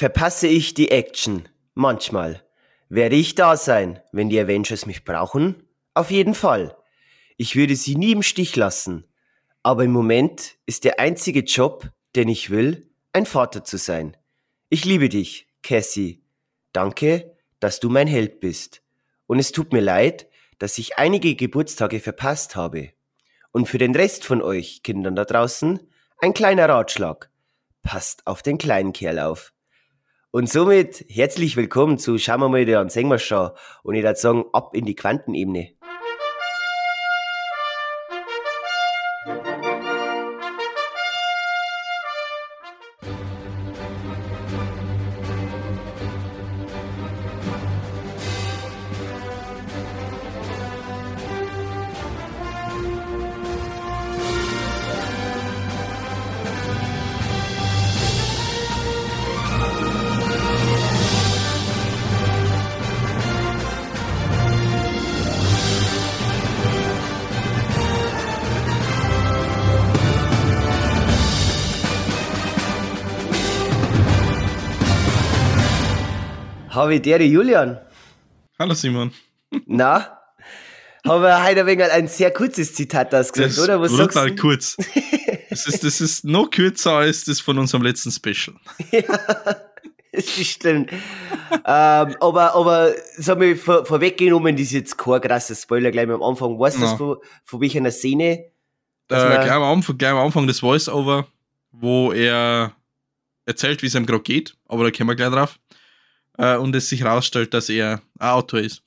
Verpasse ich die Action? Manchmal. Werde ich da sein, wenn die Avengers mich brauchen? Auf jeden Fall. Ich würde sie nie im Stich lassen. Aber im Moment ist der einzige Job, den ich will, ein Vater zu sein. Ich liebe dich, Cassie. Danke, dass du mein Held bist. Und es tut mir leid, dass ich einige Geburtstage verpasst habe. Und für den Rest von euch, Kindern da draußen, ein kleiner Ratschlag. Passt auf den kleinen Kerl auf. Und somit herzlich willkommen zu Schauen wir mal wieder an Singen wir schon. Und ich würde sagen, ab in die Quantenebene. Habe der Julian? Hallo Simon. Na? Haben wir heute ein wenig ein sehr kurzes Zitat ausgesucht, Das oder? Was ist sagst brutal du? kurz. Das ist, das ist noch kürzer als das von unserem letzten Special. ja, das stimmt. ähm, aber, aber, sag mal, vor, vorweggenommen, das ist jetzt kein krasser Spoiler gleich am Anfang. Weißt du, das von, von welcher Szene? Äh, gleich, am Anfang, gleich am Anfang des Voice-Over, wo er erzählt, wie es ihm gerade geht, aber da kommen wir gleich drauf. Äh, und es sich herausstellt, dass er ein Autor ist.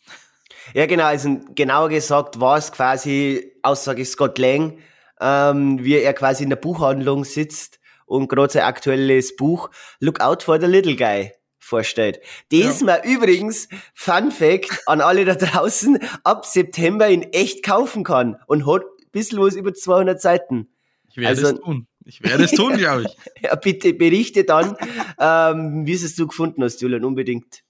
Ja, genau, also genauer gesagt war es quasi Aussage Scott Lang, ähm, wie er quasi in der Buchhandlung sitzt und gerade sein aktuelles Buch Look Out for the Little Guy vorstellt. Das Ja. man übrigens, Fun Fact an alle da draußen, ab September in echt kaufen kann und hat ein bisschen was über 200 Seiten. Ich werde Also- es tun. Ich werde es tun, glaube ich. Ja, bitte berichte dann, ähm, wie es du gefunden hast, Julian, unbedingt.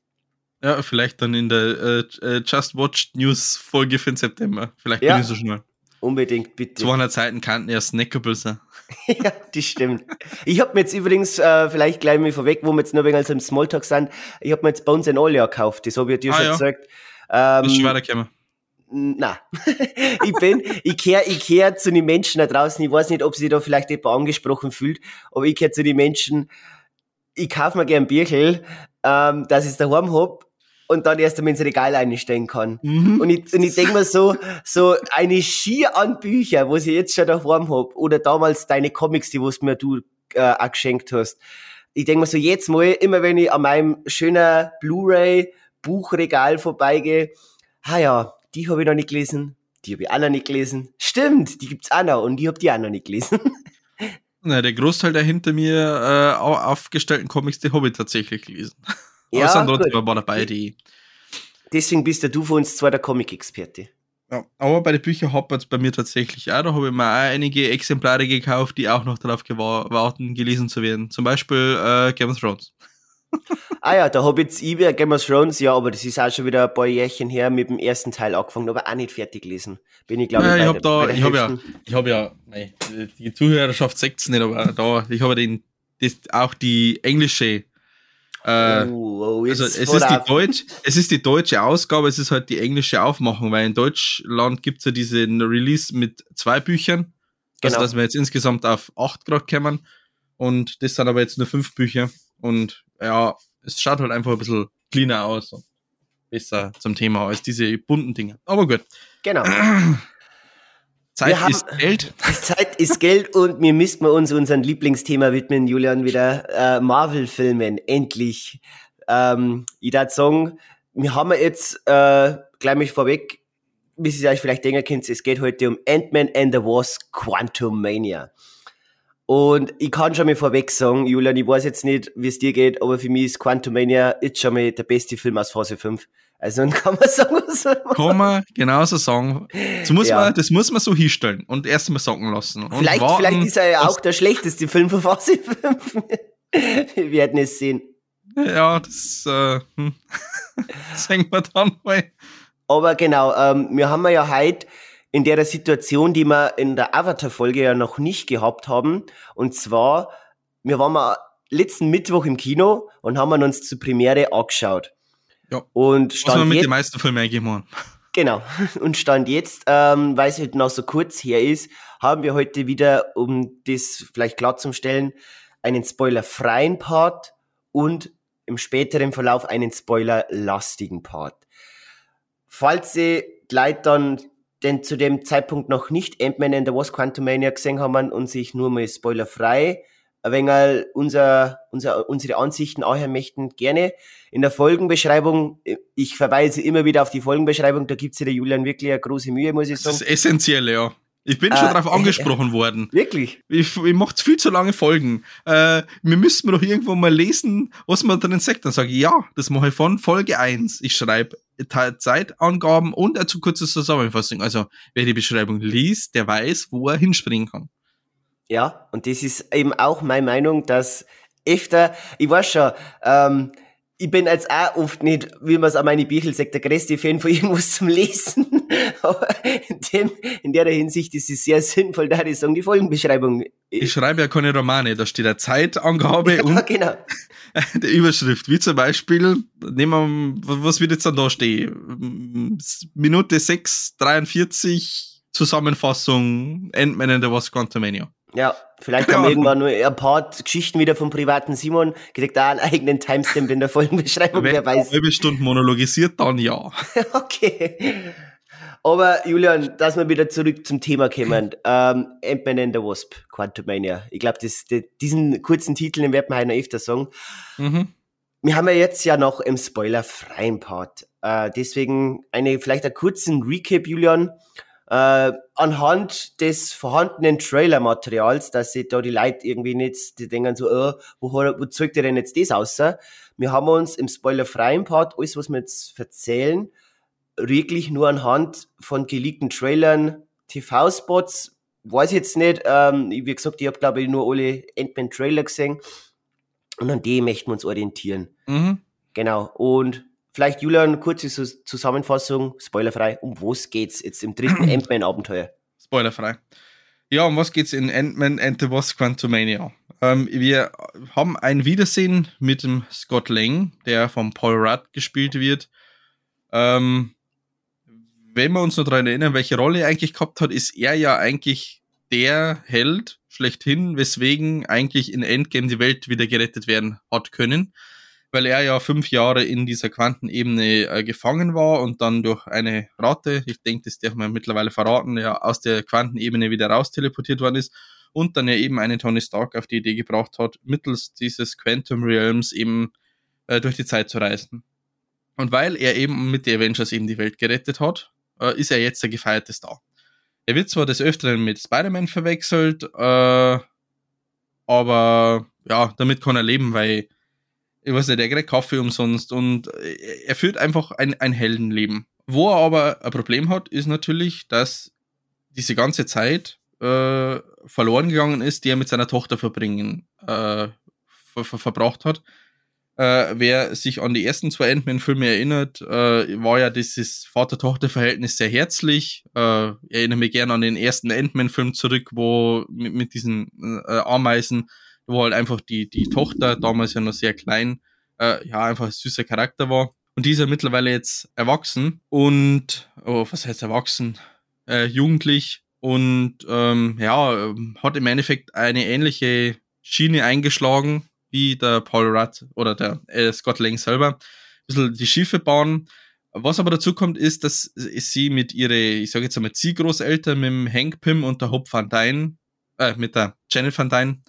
Ja, vielleicht dann in der äh, äh, Just Watched News Folge für den September. Vielleicht Ja. bin ich so schnell. Unbedingt, bitte. 200 Seiten kannten ja snackable sein. Ja, das stimmt. Ich habe mir jetzt übrigens, äh, vielleicht gleich mal vorweg, wo wir jetzt ein wenig als im Smalltalk sind, ich habe mir jetzt Bones and All ja gekauft, das habe ich dir Ah, schon ja. gesagt. Das ist Ähm, schwer gekommen. Na, ich bin, ich kehr, ich kehr zu den Menschen da draußen, ich weiß nicht, ob sich da vielleicht jemand angesprochen fühlt, aber ich kehr zu den Menschen, ich kauf mir gern Bierchen, ähm, dass ich es daheim hab und dann erst einmal ins Regal einstellen kann. Mhm. Und ich, und ich denke mir so, so eine Schier an Bücher, was ich jetzt schon daheim hab, oder damals deine Comics, die was mir du äh, auch geschenkt hast. Ich denke mir so, jetzt mal, immer wenn ich an meinem schönen Blu-ray-Buchregal vorbeigehe, ah ja, die habe ich noch nicht gelesen, die habe ich auch noch nicht gelesen. Stimmt, die gibt's auch noch und die hab die auch noch nicht gelesen. Na, der Großteil der hinter mir äh, au- aufgestellten Comics, die habe ich tatsächlich gelesen. Aber Ja, es sind trotzdem ein dabei, die. Deswegen bist ja du für uns zwar der Comic-Experte. Ja, aber bei den Büchern hapert es bei mir tatsächlich auch. Da habe ich mir auch einige Exemplare gekauft, die auch noch darauf warten, gelesen zu werden. Zum Beispiel äh, Game of Thrones. Ah ja, da hab jetzt ich wieder Game of Thrones, ja, aber das ist auch schon wieder ein paar Jährchen her mit dem ersten Teil angefangen, aber auch nicht fertig gelesen. Bin ich, glaube Ja, ich, ich bei habe da, ich habe ja, ich habe ja, nein, die Zuhörerschaft sagt es nicht, aber da, ich habe den, das, auch die englische äh, oh, oh, jetzt Also es ist, die Deutsch, es ist die deutsche Ausgabe, es ist halt die englische Aufmachung, weil in Deutschland gibt es ja diesen Release mit zwei Büchern. Also Genau. dass wir jetzt insgesamt auf acht Grad kommen. Und das sind aber jetzt nur fünf Bücher. Und ja, es schaut halt einfach ein bisschen cleaner aus. und Besser zum Thema als diese bunten Dinge. Aber gut. Genau. Zeit haben- ist Geld. Zeit ist Geld und wir müssen uns unserem Lieblingsthema widmen, Julian, wieder äh, Marvel-Filmen, endlich. Ähm, ich würde sagen, wir haben jetzt, äh, gleich mich vorweg, wie Sie euch vielleicht denken könnt, es geht heute um Ant-Man and the Wasp Quantum Mania. Und ich kann schon mal vorweg sagen, Julian, ich weiß jetzt nicht, wie es dir geht, aber für mich ist Quantum Mania jetzt schon mal der beste Film aus Phase 5. Also dann kann man sagen, was man Kann man genauso sagen. Das muss, Ja. man, das muss man so hinstellen und erst mal sagen lassen. Vielleicht, warten, vielleicht ist er ja auch der schlechteste Film von Phase 5. Wir werden es sehen. Ja, das äh, hm. sehen wir dann mal. Aber genau, ähm, wir haben ja heute in der Situation, die wir in der Avatar-Folge ja noch nicht gehabt haben. Und zwar, wir waren mal letzten Mittwoch im Kino und haben uns zur Premiere angeschaut. Ja. Und Was stand wir mit jetzt, den meisten Filmen eigentlich machen. Genau. Und Stand jetzt, ähm, weil es halt noch so kurz her ist, haben wir heute wieder, um das vielleicht klarzustellen, einen spoilerfreien Part und im späteren Verlauf einen spoilerlastigen Part. Falls Sie Leute dann denn zu dem Zeitpunkt noch nicht Ant-Man and the Wasp Quantumania gesehen haben und sich nur mal spoilerfrei ein wenig unser, unser, unsere Ansichten anhören möchten, gerne in der Folgenbeschreibung. Ich verweise immer wieder auf die Folgenbeschreibung, da gibt sich der Julian wirklich eine große Mühe, muss ich Das sagen. ist essentiell, ja. Ich bin schon Äh, darauf angesprochen worden. Wirklich? Ich, ich mache viel zu lange Folgen. Äh, wir müssten doch irgendwo mal lesen, was man drin sagt. Dann sage ich, ja, das mache ich von Folge 1. Ich schreibe Zeitangaben und eine zu kurze Zusammenfassung. Also, wer die Beschreibung liest, der weiß, wo er hinspringen kann. Ja, und das ist eben auch meine Meinung, dass öfter, ich weiß schon, ähm, ich bin jetzt auch oft nicht, wie man es an meine Bücher sagt, der größte Fan von irgendwas zum Lesen. Aber in, dem, in der Hinsicht ist es sehr sinnvoll, da ich sagen, die Folgenbeschreibung. Ich schreibe ja keine Romane, da steht eine Zeitangabe ja, und genau. der Überschrift. Wie zum Beispiel, nehmen wir, was wird jetzt dann da stehen? Minute 6, 43, Zusammenfassung, Ant-Man and the Wasp Quantumania. Ja, vielleicht haben wir irgendwann nur ein paar Geschichten wieder vom privaten Simon, kriegt da einen eigenen Timestamp in der Folgenbeschreibung, wer Wenn er eine weiß. halbe Stunde monologisiert, dann ja. Okay. Aber Julian, dass wir wieder zurück zum Thema kommen. Ähm, Ant-Man and the Wasp, Quantumania. Ich glaube, diesen kurzen Titel den werden wir heute noch öfter sagen. Mhm. Wir haben ja jetzt ja noch im spoilerfreien Part. Äh, deswegen eine, vielleicht einen kurzen Recap, Julian. Äh, anhand des vorhandenen Trailer-Materials, dass sich da die Leute irgendwie nicht, die denken so, oh, wo, wo zeigt ihr denn jetzt das aus? Wir haben uns im spoilerfreien Part, alles, was wir jetzt erzählen, wirklich nur anhand von geleakten Trailern, TV-Spots, weiß ich jetzt nicht, ähm, wie gesagt, ich habe glaube ich nur alle Ant-Man-Trailer gesehen und an die möchten wir uns orientieren. Mhm. Genau, und vielleicht Julian, kurze Zusammenfassung, spoilerfrei, um was geht's jetzt im dritten Ant-Man-Abenteuer? Spoilerfrei. Ja, um was geht's in Ant-Man and the Wasp Quantumania? Ähm, wir haben ein Wiedersehen mit dem Scott Lang, der vom Paul Rudd gespielt wird. Ähm, wenn wir uns noch daran erinnern, welche Rolle er eigentlich gehabt hat, ist er ja eigentlich der Held schlechthin, weswegen eigentlich in Endgame die Welt wieder gerettet werden hat können, weil er ja fünf Jahre in dieser Quantenebene äh, gefangen war und dann durch eine Ratte, ich denke, das darf man mittlerweile verraten, ja aus der Quantenebene wieder raus teleportiert worden ist und dann ja eben einen Tony Stark auf die Idee gebracht hat, mittels dieses Quantum Realms eben äh, durch die Zeit zu reisen. Und weil er eben mit den Avengers eben die Welt gerettet hat, äh, ist er jetzt der gefeierte Star. Er wird zwar des Öfteren mit Spider-Man verwechselt, äh, aber ja, damit kann er leben, weil ich weiß nicht, der kriegt Kaffee umsonst und äh, er führt einfach ein, ein Heldenleben. Wo er aber ein Problem hat, ist natürlich, dass diese ganze Zeit äh, verloren gegangen ist, die er mit seiner Tochter verbringen, äh, ver ver verbracht hat. Äh, wer sich an die ersten zwei Ant-Man-Filme erinnert, äh, war ja dieses Vater-Tochter-Verhältnis sehr herzlich. Äh, erinnere mich gerne an den ersten Ant-Man-Film zurück, wo mit, mit diesen Ameisen, wo halt einfach die, die Tochter, damals ja noch sehr klein, äh, ja, einfach ein süßer Charakter war. Und die ist ja mittlerweile jetzt erwachsen und, oh, was heißt erwachsen? Äh, jugendlich und ähm, ja, ähm, hat im Endeffekt eine ähnliche Schiene eingeschlagen wie der Paul Rudd oder der äh, Scott Lang selber. Ein bisschen die Schiffe bauen. Was aber dazu kommt, ist, dass sie mit ihre, ich sage jetzt einmal, Ziehgroßeltern mit dem Hank Pym und der Hope Van Dyne, äh, mit der Janet Van Dyne,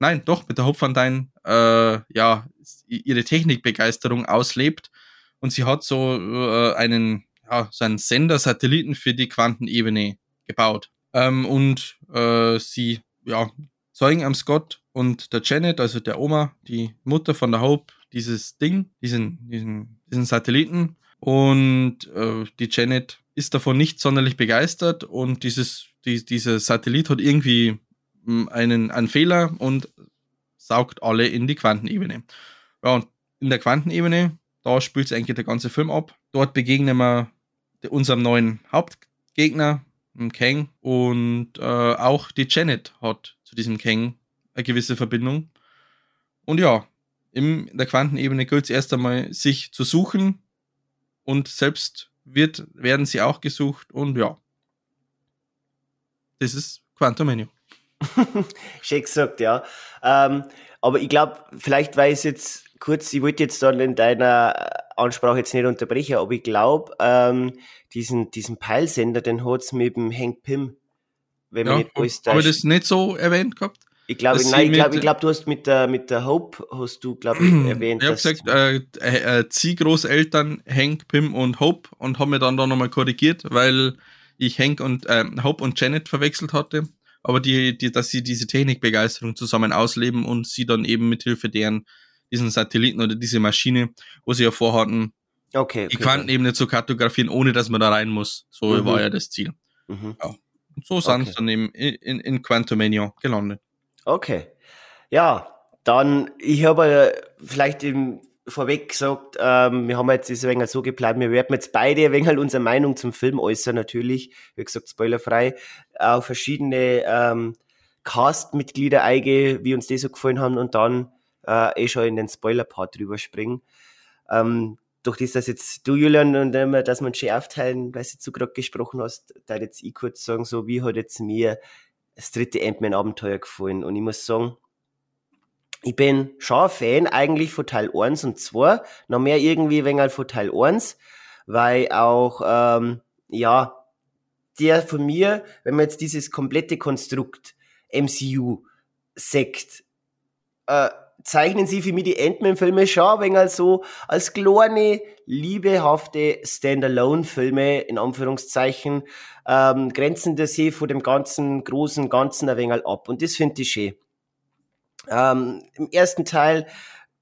nein, doch, mit der Hope Van Dyne, äh, ja, ihre Technikbegeisterung auslebt. Und sie hat so äh, einen, ja, so einen Sender-Satelliten für die Quantenebene gebaut. Ähm, und äh, sie, ja, zeugen am Scott und der Janet, also der Oma, die Mutter von der Hope, dieses Ding, diesen, diesen, diesen Satelliten. Und äh, die Janet ist davon nicht sonderlich begeistert und dieses, die, dieser Satellit hat irgendwie einen, einen Fehler und saugt alle in die Quantenebene. Ja, und in der Quantenebene, da spielt sich eigentlich der ganze Film ab. Dort begegnen wir unserem neuen Hauptgegner, Kang, und äh, auch die Janet hat zu diesem Kang eine gewisse Verbindung. Und ja, in der Quantenebene gilt es erst einmal, sich zu suchen und selbst wird, werden sie auch gesucht und ja. Das ist Quantum Menu. Schön gesagt, ja. Ähm, aber ich glaube, vielleicht weiß ich jetzt kurz, ich wollte jetzt dann in deiner Ansprache jetzt nicht unterbrechen, aber ich glaube, ähm, diesen, diesen Peilsender, den hat es mit dem Hank Pym, wenn ja, man nicht alles Habe ich das nicht so erwähnt gehabt? Ich glaube, nein, ich glaube, glaub, du hast mit der, mit der Hope, hast du, glaube ich, erwähnt. Ich habe gesagt, äh, äh, äh, Ziehgroßeltern Hank, Pim und Hope und habe mir dann da nochmal korrigiert, weil ich Hank und äh, Hope und Janet verwechselt hatte. Aber die, die, dass sie diese Technikbegeisterung zusammen ausleben und sie dann eben mit Hilfe deren diesen Satelliten oder diese Maschine, wo sie ja vorhatten, okay, okay, die Quantenebene zu kartografieren, ohne dass man da rein muss. So mhm. war ja das Ziel. Mhm. Ja. Und so sind okay. sie dann eben in, in, in Quantumania gelandet. Okay. Ja, dann, ich habe vielleicht im, vorweg gesagt, ähm, wir haben jetzt das so geplant, wir werden jetzt beide ein wenig halt unsere Meinung zum Film äußern, natürlich, wie gesagt, spoilerfrei, auch verschiedene ähm, Cast-Mitglieder eingehen, wie uns die so gefallen haben und dann äh, eh schon in den Spoiler-Part drüber springen. Ähm, durch das, dass jetzt du, Julian, und immer, dass man schön aufteilen, weil du gerade gesprochen hast, da jetzt ich kurz sagen, so wie hat jetzt mir das dritte Ant-Man-Abenteuer gefallen. Und ich muss sagen, ich bin schon Fan eigentlich von Teil 1 und 2, noch mehr irgendwie wegen von Teil 1, weil auch, ähm, ja, der von mir, wenn man jetzt dieses komplette Konstrukt MCU sekt, äh, zeichnen sie für mich die Ant-Man-Filme schon ein wenig so als kleine, liebehafte Standalone-Filme, in Anführungszeichen, ähm, grenzen das sie von dem ganzen großen Ganzen ein wenig ab. Und das finde ich schön. Ähm, Im ersten Teil,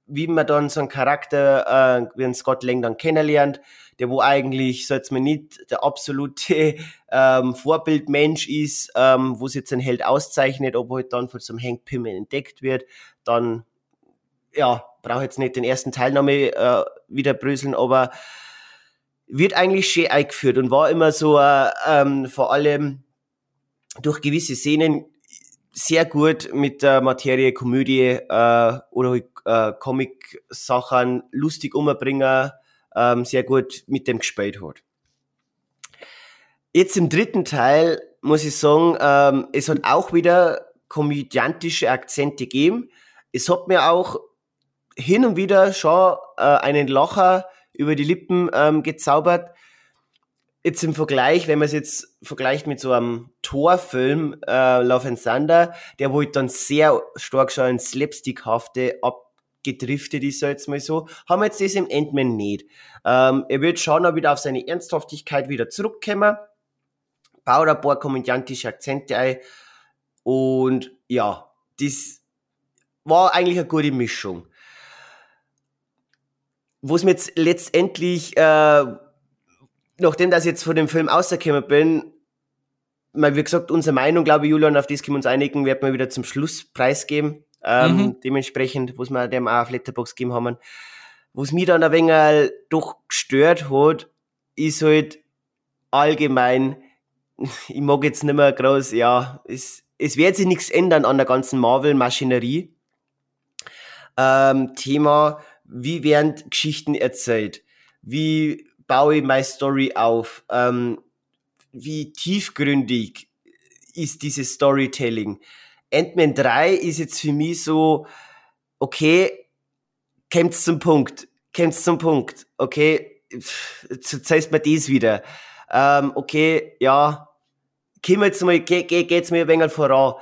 wie man dann so einen Charakter, äh, wie ein Scott Lang dann kennenlernt, der wo eigentlich, so jetzt mal nicht der absolute ähm, Vorbildmensch ist, ähm, wo sich jetzt ein Held auszeichnet, ob halt dann von so einem Hank Pym entdeckt wird, dann ja, brauche jetzt nicht den ersten Teilnahme äh, wieder bröseln, aber wird eigentlich schön eingeführt und war immer so äh, ähm, vor allem durch gewisse Szenen sehr gut mit der Materie Komödie äh, oder äh, Comic-Sachen lustig umbringen, ähm, sehr gut mit dem gespielt hat. Jetzt im dritten Teil muss ich sagen, ähm, es hat auch wieder komödiantische Akzente gegeben. Es hat mir auch hin und wieder schon äh, einen Lacher über die Lippen ähm, gezaubert. Jetzt im Vergleich, wenn man es jetzt vergleicht mit so einem Torfilm, äh, Love and Thunder, der wo dann sehr stark schon ein Slapstickhafte abgedriftet ist, so jetzt mal so, haben wir jetzt das im Endman nicht. Ähm, er wird schon auch wieder auf seine Ernsthaftigkeit wieder zurückkommen, baut ein paar komödiantische Akzente ein. Und ja, das war eigentlich eine gute Mischung. Wo es mir jetzt letztendlich, äh, nachdem dass ich jetzt von dem Film rausgekommen bin, mal wie gesagt, unsere Meinung, glaube ich, Julian, auf das können wir uns einigen, werden wir wieder zum Schluss preisgeben. Ähm, mhm. Dementsprechend, was wir dem auch auf Letterbox gegeben haben. Was mich dann ein wenig doch gestört hat, ist halt allgemein, ich mag jetzt nicht mehr groß, ja, es, es wird sich nichts ändern an der ganzen Marvel-Maschinerie. Ähm, Thema, wie werden Geschichten erzählt, wie baue ich meine Story auf, ähm, wie tiefgründig ist dieses Storytelling. Ant-Man 3 ist jetzt für mich so, okay, kommt's zum Punkt, kommt's zum Punkt, okay, jetzt zeigst mir das wieder. Ähm, okay, ja, komm jetzt mal, geh, geh, geht's mir ein wenig voran.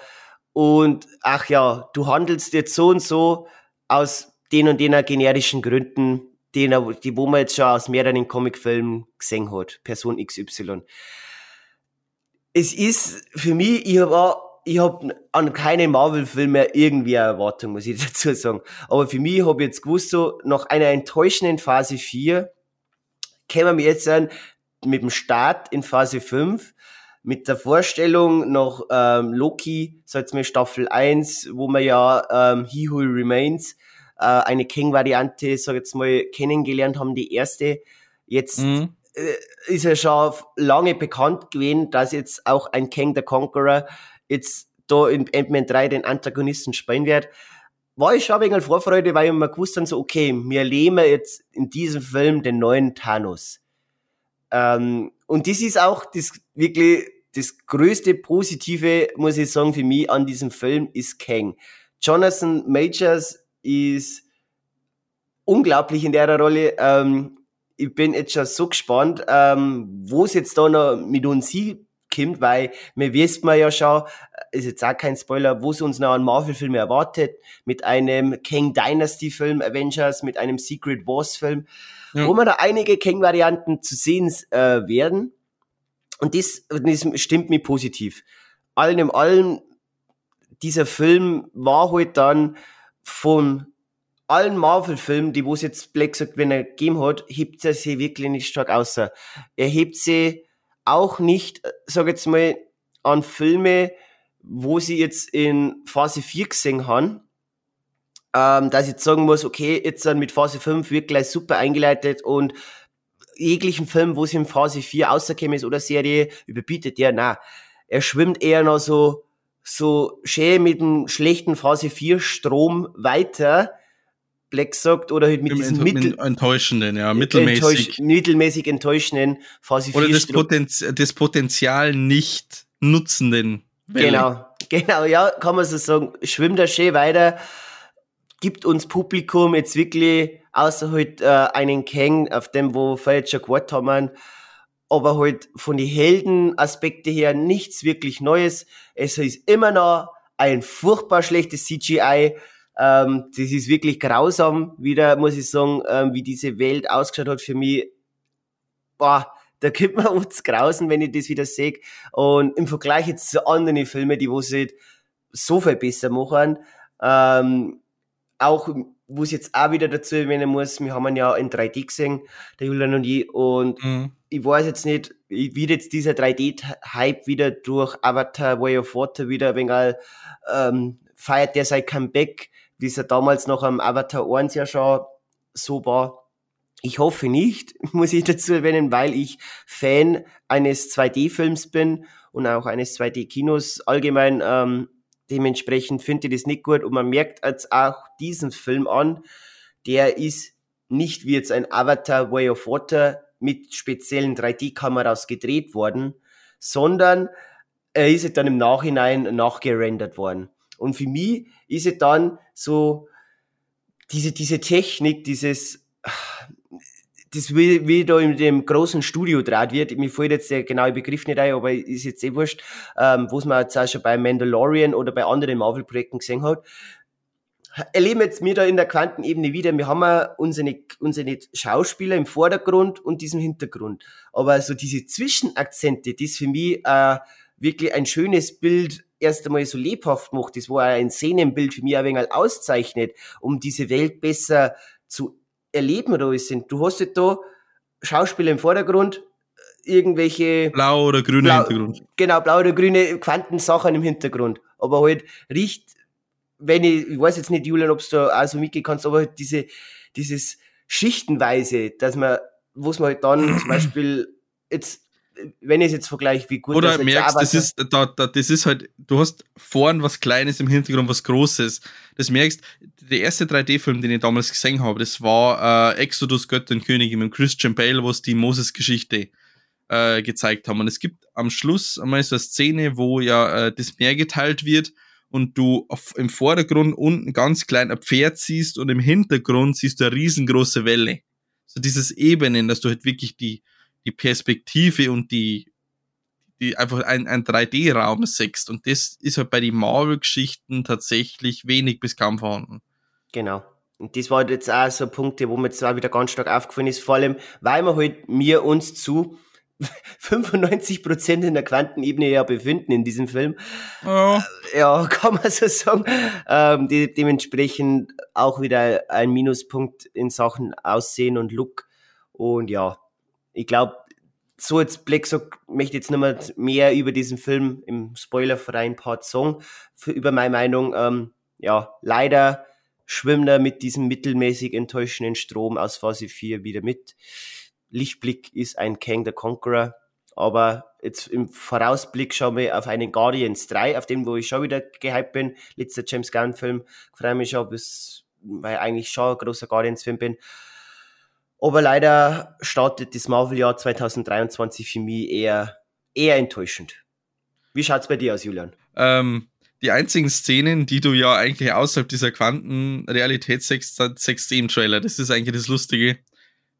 Und ach ja, du handelst jetzt so und so aus den und den generischen Gründen, den, die wo man jetzt schon aus mehreren Comicfilmen gesehen hat, Person XY. Es ist für mich, ich habe ich hab an keinen Marvel-Film mehr irgendwie eine Erwartung, muss ich dazu sagen. Aber für mich habe ich jetzt gewusst, so nach einer enttäuschenden Phase 4 kämen wir jetzt an mit dem Start in Phase 5 mit der Vorstellung nach ähm, Loki, so jetzt mal Staffel 1, wo man ja ähm, He Who Remains äh, eine King-Variante, sag jetzt mal, kennengelernt haben, die erste. Jetzt mhm. äh, ist ja schon lange bekannt gewesen, dass jetzt auch ein King the Conqueror jetzt da in Ant-Man 3 den Antagonisten spielen wird. war ich schon ein wenig Vorfreude, weil ich mir gewusst habe, so, okay, wir erleben jetzt in diesem Film den neuen Thanos. Ähm, und das ist auch das wirklich das größte Positive, muss ich sagen, für mich an diesem Film ist Kang. Jonathan Majors ist unglaublich in der Rolle. Ähm, ich bin jetzt schon so gespannt, ähm, wo es jetzt da noch mit uns kommt, weil wir wissen ja schon, ist jetzt auch kein Spoiler, wo es uns noch an Marvel-Filmen erwartet, mit einem Kang Dynasty-Film, Avengers, mit einem Secret Wars-Film, ja. wo wir da einige Kang-Varianten zu sehen äh, werden. Und das, das stimmt mir positiv. Allen im Allem, dieser Film war halt dann von allen Marvel-Filmen, die wo es jetzt Black gesagt, wenn er gegeben hat, hebt er sie wirklich nicht stark außer. Er hebt sie auch nicht, sag jetzt mal, an Filme, wo sie jetzt in Phase 4 gesehen haben, ähm, dass ich jetzt sagen muss, okay, jetzt dann mit Phase 5 wirklich super eingeleitet und jeglichen Film, wo sie in Phase 4 außerkäme ist oder Serie, überbietet der, na, er schwimmt eher noch so, so schön mit dem schlechten Phase 4 Strom weiter, Black sagt, oder halt mit Im diesem Mittel enttäuschenden, ja, mittelmäßig. Enttäusch mittelmäßig enttäuschenden Phase 4 Oder das, Potenz das Potenzial nicht nutzenden. Genau, genau, ja, kann man so sagen. Schwimmt er schön weiter, gibt uns Publikum jetzt wirklich, außer halt äh, einen Kang, auf dem, wo wir jetzt schon gewartet haben, aber halt von den Heldenaspekten her nichts wirklich Neues. Es ist immer noch ein furchtbar schlechtes CGI, ähm, das ist wirklich grausam, wieder, muss ich sagen, ähm, wie diese Welt ausgeschaut hat für mich. Boah, da gibt man uns grausen, wenn ich das wieder sehe. Und im Vergleich jetzt zu anderen Filmen, die wo sie so viel besser machen, ähm, auch wo es jetzt auch wieder dazu erwähnen muss, wir haben ihn ja in 3D gesehen, der Julian und ich, und mhm. ich weiß jetzt nicht, wie jetzt dieser 3D-Hype wieder durch Avatar Way of Water wieder ein wenig, ähm, feiert der sein Comeback wie es ja damals noch am Avatar 1 ja schon so war. Ich hoffe nicht, muss ich dazu erwähnen, weil ich Fan eines 2D-Films bin und auch eines 2D-Kinos allgemein. Ähm, dementsprechend finde ich das nicht gut und man merkt jetzt auch diesen Film an, der ist nicht wie jetzt ein Avatar Way of Water mit speziellen 3D-Kameras gedreht worden, sondern er ist dann im Nachhinein nachgerendert worden. Und für mich ist es dann so, diese, diese Technik, dieses, das wie, wie da in dem großen Studio draht wird, mir fällt jetzt der genaue Begriff nicht ein, aber ist jetzt eh wurscht, ähm, wo es man jetzt auch schon bei Mandalorian oder bei anderen Marvel-Projekten gesehen hat, erleben jetzt wir da in der Quantenebene wieder, wir haben ja unsere, unsere Schauspieler im Vordergrund und diesen Hintergrund. Aber so diese Zwischenakzente, das für mich äh, wirklich ein schönes Bild erst einmal so lebhaft macht, das war ein Szenenbild für mich ein wenig auszeichnet, um diese Welt besser zu erleben oder alles sind. Du hast halt da Schauspieler im Vordergrund, irgendwelche blau oder grüne blau, Hintergrund. Genau, blau oder grüne Quantensachen im Hintergrund. Aber halt riecht, wenn ich, ich weiß jetzt nicht, Julian, ob du da auch so mitgehen kannst, aber halt diese, dieses Schichtenweise, dass man, wo es man halt dann zum Beispiel jetzt wenn ich es jetzt vergleiche, wie gut Oder das merkst, das ist, da, da, das ist halt, du hast vorn was Kleines im Hintergrund, was Großes. Das merkst, der erste 3D-Film, den ich damals gesehen habe, das war äh, Exodus Götter und Könige mit Christian Bale, wo es die Moses-Geschichte äh, gezeigt haben. Und es gibt am Schluss einmal so eine Szene, wo ja äh, das Meer geteilt wird und du auf, im Vordergrund unten ganz klein ein Pferd siehst und im Hintergrund siehst du eine riesengroße Welle. So dieses Ebenen, dass du halt wirklich die, die Perspektive und die, die einfach ein, ein 3D-Raum sechst. Und das ist halt bei den Marvel-Geschichten tatsächlich wenig bis kaum vorhanden. Genau. Und das war jetzt auch so Punkte, wo mir jetzt auch wieder ganz stark aufgefallen ist, vor allem, weil wir halt mir uns zu 95 Prozent in der Quantenebene ja befinden in diesem Film. Ja, äh, ja kann man so sagen. Ähm, die, dementsprechend auch wieder ein Minuspunkt in Sachen Aussehen und Look. Und ja, ich glaube, so jetzt Black sagt, möchte jetzt nicht mehr, über diesen Film im spoilerfreien Part für, über meine Meinung. Ähm, ja, leider schwimmt er mit diesem mittelmäßig enttäuschenden Strom aus Phase 4 wieder mit. Lichtblick ist ein Kang the Conqueror, Aber jetzt im Vorausblick schauen wir auf einen Guardians 3, auf den, wo ich schon wieder gehypt bin. Letzter James Gunn-Film. Freue mich schon, weil ich eigentlich schon ein großer Guardians-Film bin. Aber leider startet das Marvel-Jahr 2023 für mich eher, eher enttäuschend. Wie schaut's bei dir aus, Julian? Ähm, die einzigen Szenen, die du ja eigentlich außerhalb dieser Quantenrealität sechst, sechst im Trailer. Das ist eigentlich das Lustige.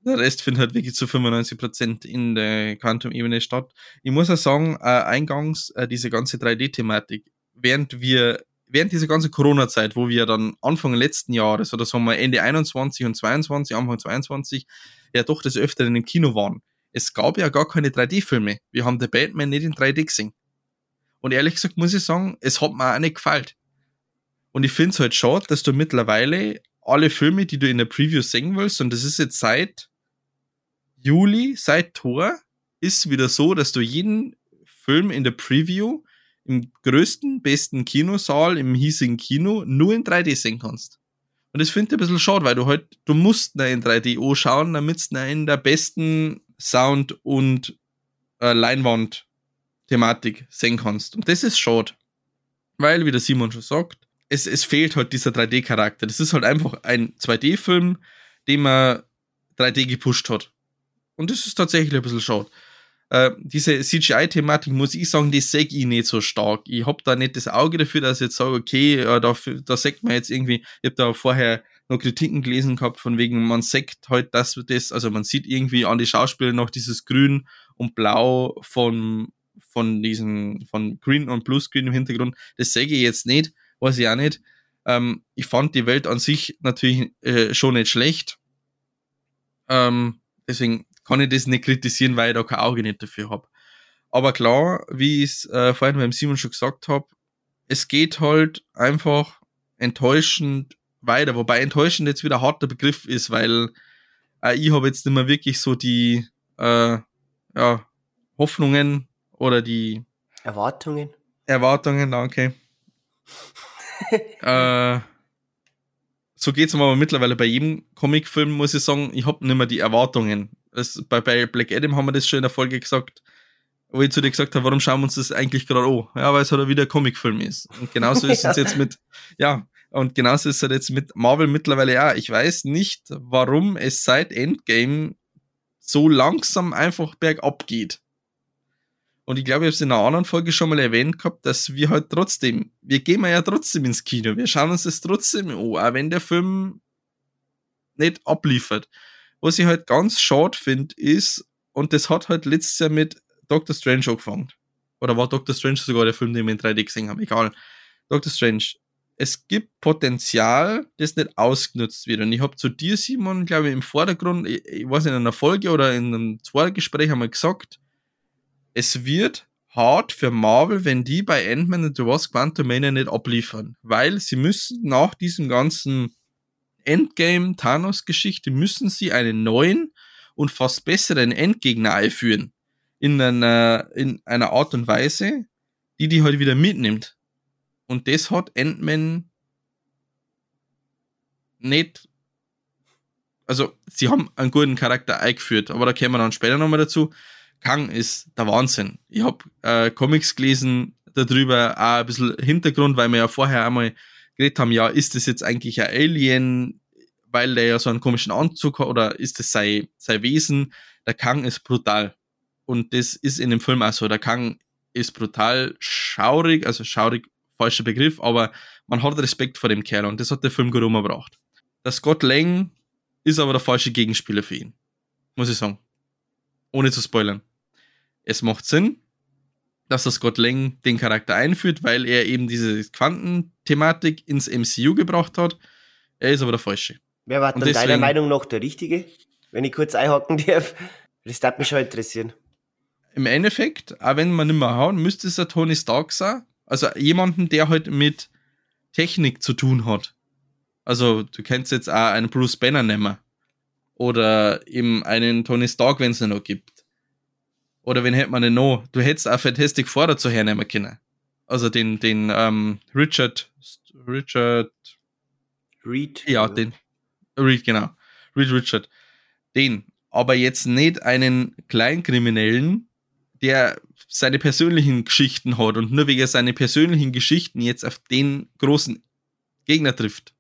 Der Rest findet halt wirklich zu 95% in der Quantum-Ebene statt. Ich muss auch sagen, äh, eingangs äh, diese ganze 3D-Thematik, während wir, während dieser ganzen Corona-Zeit, wo wir dann Anfang letzten Jahres oder sagen wir Ende 21 und 22, Anfang 22, ja doch des Öfteren im Kino waren, es gab ja gar keine 3D-Filme. Wir haben The Batman nicht in 3D gesehen. Und ehrlich gesagt muss ich sagen, es hat mir auch nicht gefallen. Und ich finde es halt schade, dass du mittlerweile alle Filme, die du in der Preview sehen willst, und das ist jetzt seit Juli, seit Tor, ist wieder so, dass du jeden Film in der Preview im größten, besten Kinosaal im hiesigen Kino nur in 3D sehen kannst. Und das finde ich ein bisschen schade, weil du halt, du musst da in 3D schauen, damit du in der besten Sound- und äh, Leinwand-Thematik sehen kannst. Und das ist schade. Weil, wie der Simon schon sagt, es, es fehlt halt dieser 3D-Charakter. Das ist halt einfach ein 2D-Film, den man 3D gepusht hat. Und das ist tatsächlich ein bisschen schade. Äh, diese CGI-Thematik, muss ich sagen, die sehe ich nicht so stark. Ich habe da nicht das Auge dafür, dass ich jetzt sage, okay, äh, da, da sagt man jetzt irgendwie, ich habe da vorher noch Kritiken gelesen gehabt, von wegen, man sagt halt, dass das, also man sieht irgendwie an die Schauspieler noch dieses Grün und Blau von, von diesen, von Green und Blue Screen im Hintergrund. Das sehe ich jetzt nicht, weiß ich auch nicht. Ähm, ich fand die Welt an sich natürlich äh, schon nicht schlecht. Ähm, deswegen kann ich das nicht kritisieren, weil ich da kein Auge nicht dafür habe. Aber klar, wie ich es äh, vorhin beim Simon schon gesagt habe, es geht halt einfach enttäuschend weiter. Wobei enttäuschend jetzt wieder ein harter Begriff ist, weil äh, ich habe jetzt nicht mehr wirklich so die äh, ja, Hoffnungen oder die Erwartungen. Erwartungen, danke. äh, so geht es mir aber mittlerweile bei jedem Comicfilm, muss ich sagen, ich habe nicht mehr die Erwartungen. Das, bei, bei Black Adam haben wir das schon in der Folge gesagt, wo ich zu dir gesagt habe, warum schauen wir uns das eigentlich gerade an? Ja, weil es halt wieder ein Comicfilm ist. Und genauso ist es jetzt mit, ja, und genauso ist es jetzt mit Marvel mittlerweile ja. Ich weiß nicht, warum es seit Endgame so langsam einfach bergab geht. Und ich glaube, ich habe es in einer anderen Folge schon mal erwähnt gehabt, dass wir halt trotzdem, wir gehen ja trotzdem ins Kino, wir schauen uns das trotzdem an, auch wenn der Film nicht abliefert. Was ich halt ganz schade finde, ist, und das hat halt letztes Jahr mit Doctor Strange angefangen. Oder war Doctor Strange sogar der Film, den wir in 3D gesehen haben? Egal. Doctor Strange. Es gibt Potenzial, das nicht ausgenutzt wird. Und ich habe zu dir, Simon, glaube ich, im Vordergrund, ich, ich weiß in einer Folge oder in einem zweiten Gespräch einmal gesagt, es wird hart für Marvel, wenn die bei Ant-Man and the Wasp Quantumania nicht abliefern. Weil sie müssen nach diesem ganzen Endgame-Thanos-Geschichte müssen sie einen neuen und fast besseren Endgegner einführen. In einer, in einer Art und Weise, die die halt wieder mitnimmt. Und das hat Ant-Man nicht. Also, sie haben einen guten Charakter eingeführt, aber da kommen wir dann später nochmal dazu. Kang ist der Wahnsinn. Ich habe äh, Comics gelesen darüber, auch ein bisschen Hintergrund, weil wir ja vorher einmal geredet haben, ja, ist das jetzt eigentlich ein Alien, weil der ja so einen komischen Anzug hat, oder ist das sein, sein Wesen? Der Kang ist brutal. Und das ist in dem Film auch so. Der Kang ist brutal schaurig, also schaurig, falscher Begriff, aber man hat Respekt vor dem Kerl und das hat der Film gut umgebracht. Der Scott Lang ist aber der falsche Gegenspieler für ihn. Muss ich sagen. Ohne zu spoilern. Es macht Sinn, dass der Scott Lang den Charakter einführt, weil er eben diese Quantenthematik ins MCU gebracht hat. Er ist aber der Falsche. Wer war dann deiner Meinung nach der Richtige? Wenn ich kurz einhaken darf. Das darf mich schon interessieren. Im Endeffekt, auch wenn man nicht mehr hauen, müsste es ein Tony Stark sein. Also jemanden, der halt mit Technik zu tun hat. Also du kennst jetzt auch einen Bruce Banner nehmen. Oder eben einen Tony Stark, wenn es noch gibt. Oder wen hätte man denn noch? Du hättest auch Fantastic Four dazu hernehmen können. Also den, den ähm, Richard, Richard Reed. Ja, den. Reed, genau. Reed Richard. Den. Aber jetzt nicht einen Kleinkriminellen, der seine persönlichen Geschichten hat und nur wegen seiner persönlichen Geschichten jetzt auf den großen Gegner trifft.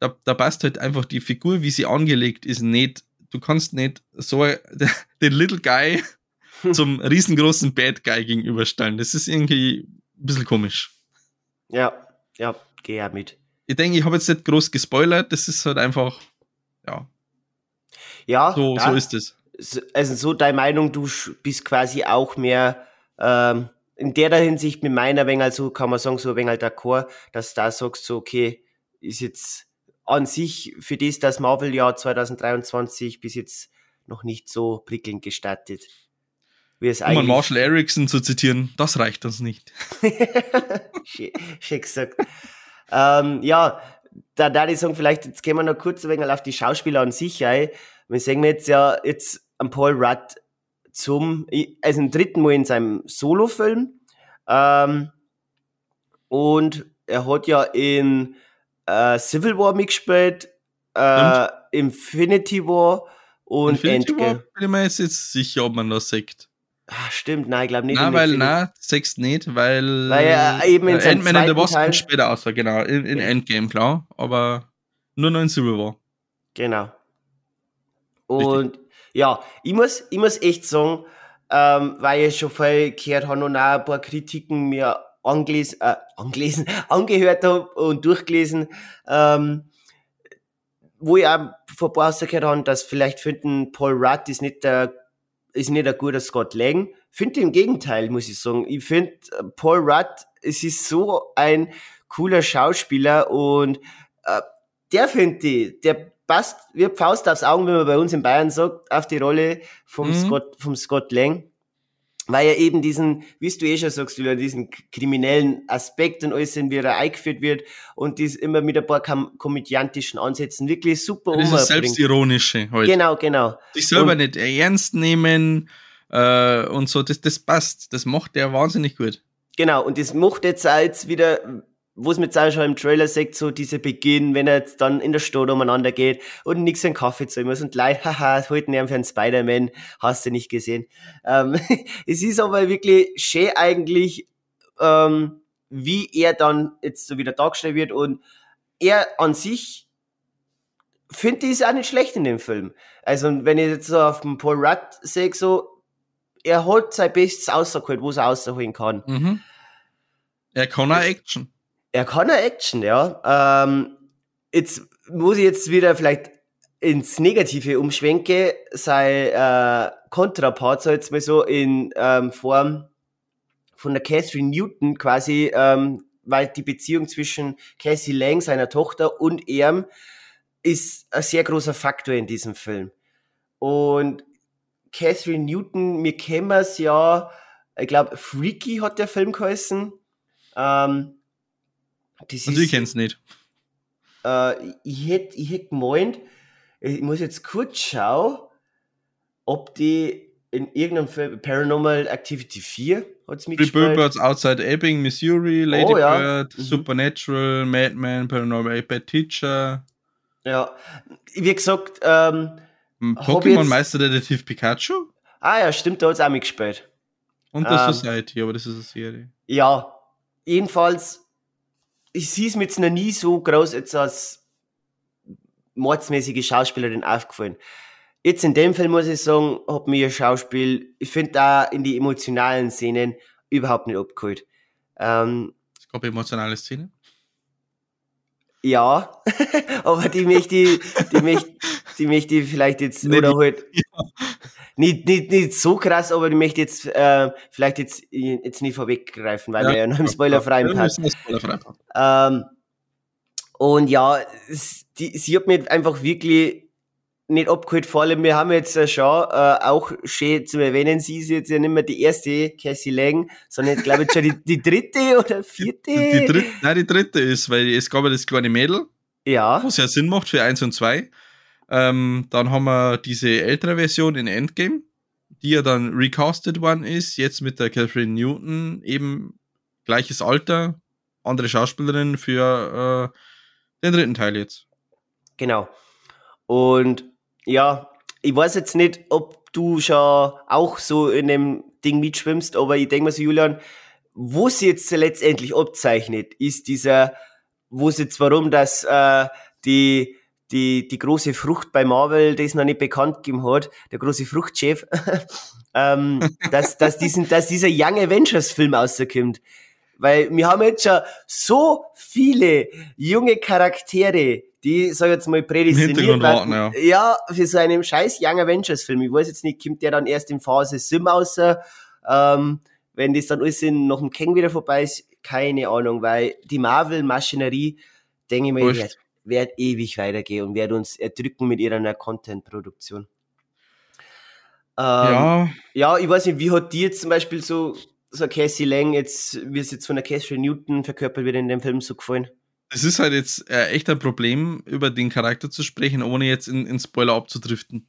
Da, da passt halt einfach die Figur, wie sie angelegt ist, nicht. Du kannst nicht so den Little Guy zum riesengroßen Bad Guy gegenüberstellen. Das ist irgendwie ein bisschen komisch. Ja, ja, geh ja mit. Ich denke, ich habe jetzt nicht groß gespoilert, das ist halt einfach, ja. Ja, so, ja. so ist es. Also so deine Meinung, du bist quasi auch mehr ähm, in der Hinsicht mit meiner wenn also kann man sagen, so ein wenig halt d'accord, dass du da sagst, so okay, ist jetzt an sich für das, das Marvel-Jahr 2023 bis jetzt noch nicht so prickelnd gestartet. Wie es um eigentlich Marshall Erickson zu zitieren, das reicht uns nicht. Schön gesagt. ähm, ja, da da ich sagen, vielleicht jetzt gehen wir noch kurz ein wenig auf die Schauspieler an sich ein. Wir sehen jetzt ja jetzt an Paul Rudd zum, also im dritten Mal in seinem Solo-Film. Ähm, und er hat ja in äh, Civil War mitgespielt, äh, Infinity War und Infinity Endgame. War bin ich mir jetzt sicher, ob man das sagt. Ach, stimmt, nein, ich glaube nicht. Nein, weil, nein, sagst nicht, weil, weil er eben in äh, Ant-Man in der Wasp Teil später aussah, genau, in, in ja. Endgame, klar, aber nur noch in Civil War. Genau. Und Richtig. ja, ich muss, ich muss echt sagen, ähm, weil ich schon viel gehört habe und auch ein paar Kritiken mir angelesen, äh, angelesen, angehört habe und durchgelesen, ähm, wo ich auch vor ein paar gehört habe, dass vielleicht finden, Paul Rudd ist nicht der ist nicht ein guter Scott Lang. Finde im Gegenteil, muss ich sagen. Ich finde äh, Paul Rudd, es ist so ein cooler Schauspieler und äh, der finde ich, der passt wie Faust aufs Augen, wenn man bei uns in Bayern sagt, auf die Rolle vom, mhm. Scott, vom Scott Lang. Weil er eben diesen, wie du eh schon sagst, wieder diesen kriminellen Aspekt und alles, wie er eingeführt wird und das immer mit ein paar komödiantischen Ansätzen wirklich super Das ist selbstironische heute. Genau, genau. Sich selber und, nicht ernst nehmen äh, und so, das, das passt. Das macht er wahnsinnig gut. Genau, und das macht jetzt jetzt wieder wo es mit auch schon im Trailer sagt, so dieser Beginn, wenn er jetzt dann in der Stadt umeinander geht und nix in Kaffee zahlen muss und Leute, haha, halten ihn für einen Spider-Man, hast du nicht gesehen. Ähm, es ist aber wirklich schön eigentlich, ähm, wie er dann jetzt so wieder dargestellt wird und er an sich finde ich es auch nicht schlecht in dem Film. Also wenn ich jetzt so auf den Paul Rudd sehe, so, er hat sein Bestes rausgeholt, wo er rausholen kann. Mhm. Er kann auch Action. Er kann eine Action, ja. Ähm, jetzt muss ich jetzt wieder vielleicht ins Negative umschwenke, sei äh, Kontrapart, so jetzt mal so in ähm, Form von der Catherine Newton quasi, ähm, weil die Beziehung zwischen Cassie Lang, seiner Tochter, und ihm ist ein sehr großer Faktor in diesem Film. Und Catherine Newton, mir kennen wir es ja, ich glaube, Freaky hat der Film geheißen. Ähm, das also ich kenn's nicht. Äh, ich hätte ich hätt gemeint, ich muss jetzt kurz schauen, ob die in irgendeinem Film, Paranormal Activity 4 hat es mitgespielt. Birds Outside Ebbing, Missouri, Lady oh, ja. Bird, mhm. Supernatural, Madman, Paranormal Bad Teacher. Ja, wie gesagt, ähm, hm, Pokémon Meisterdetektiv Pikachu? Ah ja, stimmt, da hat es auch mitgespielt. Und The ähm, Society, aber das ist eine Serie. Ja, jedenfalls ich sehe es mir jetzt noch nie so groß jetzt als mordsmäßige Schauspielerin aufgefallen. Jetzt in dem Film muss ich sagen, hat mir ihr Schauspiel, ich finde da in die emotionalen Szenen überhaupt nicht abgeholt. Ähm, es gab emotionale Szenen? Ja, aber die möchte ich, die möchte, die möchte ich vielleicht jetzt, nee, oder halt, ja. Nicht, nicht, nicht so krass, aber ich möchte jetzt, äh, vielleicht jetzt, jetzt nicht vorweggreifen, weil ja, wir ja noch im spoilerfreien ja, Part. Ähm, und ja, die, sie hat mir einfach wirklich nicht abgeholt. Vor allem, wir haben jetzt schon äh, auch schön zu erwähnen, sie ist jetzt ja nicht mehr die erste Cassie Lang, sondern jetzt glaube ich schon die, die dritte oder vierte. Die, die dritte, nein, die dritte ist, weil es gab ja das kleine Mädel. Ja. Was ja Sinn macht für eins und zwei. Ähm, dann haben wir diese ältere Version in Endgame, die ja dann recastet worden ist, jetzt mit der Catherine Newton, eben gleiches Alter, andere Schauspielerin für äh, den dritten Teil jetzt. Genau. Und ja, ich weiß jetzt nicht, ob du schon auch so in dem Ding mitschwimmst, aber ich denke mir so, Julian, wo sie jetzt letztendlich abzeichnet, ist dieser, wo es jetzt warum, dass äh, die die, die große Frucht bei Marvel, das noch nicht bekannt gegeben hat, der große Fruchtchef, ähm, dass, dass, diesen, dass dieser Young Avengers Film rauskommt. Weil wir haben jetzt schon so viele junge Charaktere, die, sag ich jetzt mal, prädestiniert werden. Ja. ja, für so einen scheiß Young Avengers Film. Ich weiß jetzt nicht, kommt der dann erst in Phase Sim raus, ähm, wenn das dann alles in, nach dem Kang wieder vorbei ist, keine Ahnung, weil die Marvel-Maschinerie, denke ich mir, wird, ewig weitergehen und wird uns erdrücken mit ihrer Content-Produktion. Ähm, ja. Ja, ich weiß nicht, wie hat dir jetzt zum Beispiel so so Cassie Lang jetzt, wie es jetzt von der Cassie Newton verkörpert wird in dem Film so gefallen? Es ist halt jetzt äh, echt ein Problem, über den Charakter zu sprechen, ohne jetzt in, in Spoiler abzudriften.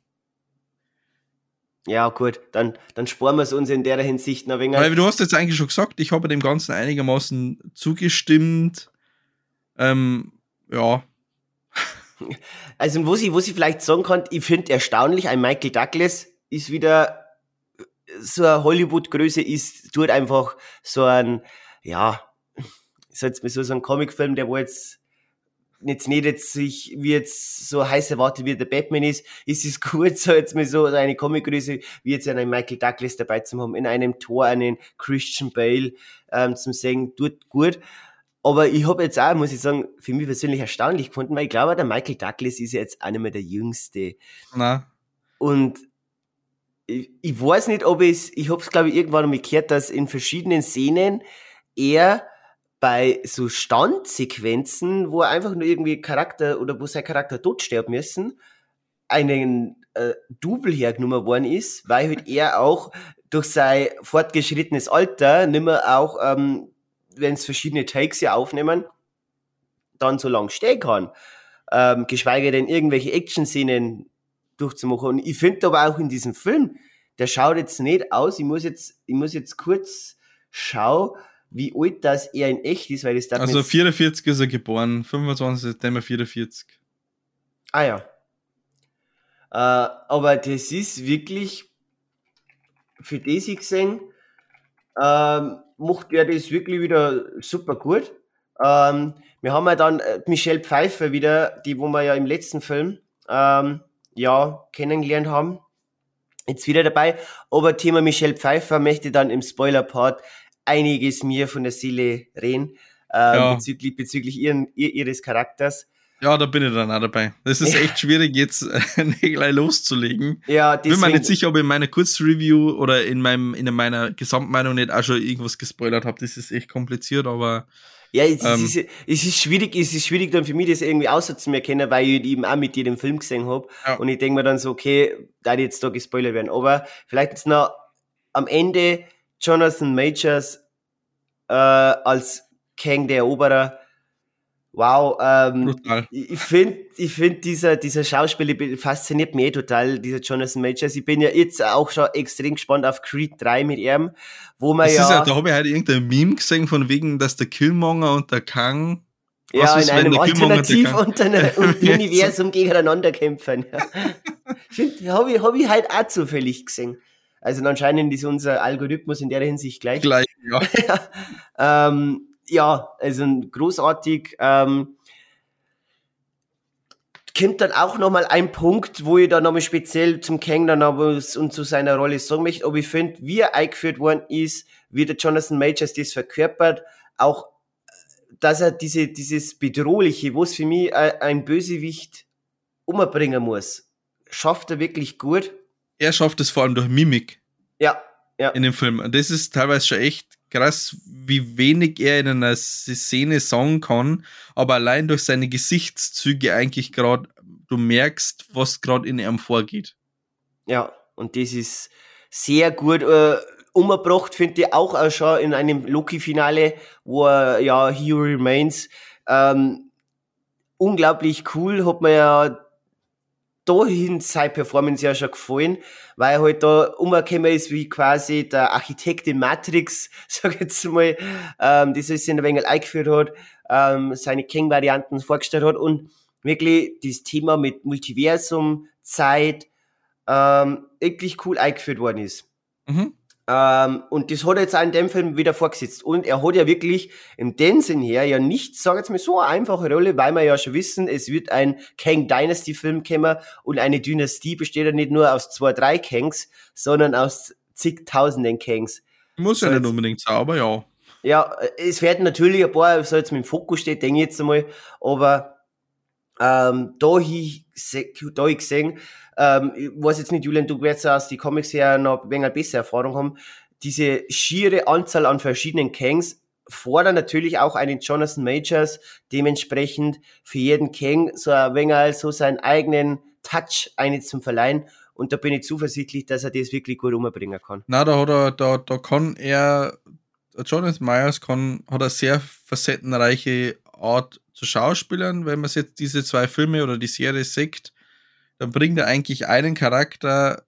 Ja, gut, dann, dann sparen wir es uns in der Hinsicht noch wenig. Weil du hast jetzt eigentlich schon gesagt, ich habe dem Ganzen einigermaßen zugestimmt. Ähm, ja. Also, wo sie, wo sie vielleicht sagen kann, ich finde erstaunlich, ein Michael Douglas ist wieder so eine Hollywood-Größe ist, tut einfach so ein, ja, ich sag jetzt mal so, ein Comicfilm, der wo jetzt jetzt nicht jetzt sich wie jetzt so heiß erwartet wie der Batman ist, ist es gut, so jetzt mal so eine Comicgröße wie jetzt einen Michael Douglas dabei zu haben, in einem Tor einen Christian Bale ähm, zum sehen, tut gut. Aber ich habe jetzt auch, muss ich sagen, für mich persönlich erstaunlich gefunden, weil ich glaube, der Michael Douglas ist jetzt auch nicht mehr der Jüngste. Na. Und ich, ich weiß nicht, ob es, ich habe es glaube ich irgendwann mal gehört, dass in verschiedenen Szenen er bei so Standsequenzen, wo er einfach nur irgendwie Charakter oder wo sein Charakter tot sterben müssen, einen äh, Double hergenommen worden ist, weil halt er auch durch sein fortgeschrittenes Alter nimmer auch, ähm, wenn es verschiedene Takes ja aufnehmen, dann so lang stehen kann. Ähm, geschweige denn irgendwelche Action-Szenen durchzumachen. Und ich finde aber auch in diesem Film, der schaut jetzt nicht aus. Ich muss jetzt, ich muss jetzt kurz schauen, wie alt das er in echt ist, weil das da Also 44 ist er geboren, 25. September 44. Ah ja. Äh, aber das ist wirklich für das ich gesehen, ähm, macht er das wirklich wieder super gut. Ähm, wir haben ja dann äh, Michelle Pfeiffer wieder, die wo wir ja im letzten Film ähm, ja, kennengelernt haben. Jetzt wieder dabei. Aber Thema Michelle Pfeiffer möchte dann im Spoiler-Part einiges mir von der Seele reden, äh, ja. bezüglich, bezüglich ihren, ihr, ihres Charakters. Ja, da bin ich dann auch dabei. Das ist echt schwierig, jetzt äh, gleich loszulegen. Ja, deswegen, bin mir nicht sicher, ob ich in meiner Kurzreview oder in, meinem, in meiner Gesamtmeinung nicht auch schon irgendwas gespoilert habe. Das ist echt kompliziert, aber ja, es, ähm, ist, es ist schwierig, es ist schwierig dann für mich, das irgendwie auszuerkennen, weil ich eben auch mit dir den Film gesehen habe. Ja. Und ich denke mir dann so, okay, da jetzt da gespoilert werden. Aber vielleicht jetzt noch am Ende Jonathan Majors äh, als Kang der Eroberer Wow, ähm, ich finde, ich finde dieser, dieser Schauspieler fasziniert mich eh total, dieser Jonathan Majors. Ich bin ja jetzt auch schon extrem gespannt auf Creed 3 mit ihm, wo man das ja. Ist ja da habe ich halt irgendein Meme gesehen von wegen, dass der Killmonger und der Kang ja, in einem Alternativ-Universum gegeneinander kämpfen. Ja. habe ich, hab ich halt auch zufällig gesehen. Also anscheinend ist unser Algorithmus in der Hinsicht gleich. Gleich, ja. ähm, ja, also großartig. Ähm, kommt dann auch nochmal ein Punkt, wo ich dann nochmal speziell zum Kang dann aber und zu seiner Rolle sagen möchte, ob ich finde, wie er eingeführt worden ist, wie der Jonathan Majors das verkörpert, auch, dass er diese, dieses Bedrohliche, wo es für mich ein Bösewicht umbringen muss, schafft er wirklich gut. Er schafft es vor allem durch Mimik. Ja, ja. In dem Film. Das ist teilweise schon echt krass, wie wenig er in einer Szene sagen kann, aber allein durch seine Gesichtszüge eigentlich gerade, du merkst, was gerade in ihm vorgeht. Ja, und das ist sehr gut äh, umgebracht, finde ich auch, auch schon in einem Loki-Finale, wo er, ja, He Remains, ähm, unglaublich cool, hat man ja dahin seine Performance ja schon gefallen, weil er halt da umgekommen ist wie quasi der Architekt in Matrix, sag ich jetzt mal, ähm, das ist in ein wenig eingeführt hat, ähm, seine King-Varianten vorgestellt hat und wirklich das Thema mit Multiversum, Zeit, ähm, wirklich cool eingeführt worden ist. Mhm. Ähm, und das hat er jetzt auch in dem Film wieder vorgesetzt. Und er hat ja wirklich im den Sinn her ja nicht, sag jetzt mal, so eine einfache Rolle, weil wir ja schon wissen, es wird ein Kang Dynasty Film kommen und eine Dynastie besteht ja nicht nur aus zwei, drei Kangs, sondern aus zigtausenden Kangs. Muss so ja nicht unbedingt sein, aber ja. Ja, es werden natürlich ein paar, so jetzt mit dem Fokus steht, denke ich jetzt einmal, aber ähm, da ich, da ich gesehen, ähm, ich weiß jetzt nicht, Julian, du wirst aus die Comics her noch ein wenig bessere Erfahrung haben, diese schiere Anzahl an verschiedenen Kangs fordern natürlich auch einen Jonathan Majors dementsprechend für jeden Kang so ein wenig so seinen eigenen Touch eine zum verleihen. Und da bin ich zuversichtlich, dass er das wirklich gut umbringen kann. Na, da hat er, da, da kann er, Jonathan Myers kann, hat eine sehr facettenreiche Art zu Schauspielern. Wenn man jetzt diese zwei Filme oder die Serie sieht, dann bringt er eigentlich einen Charakter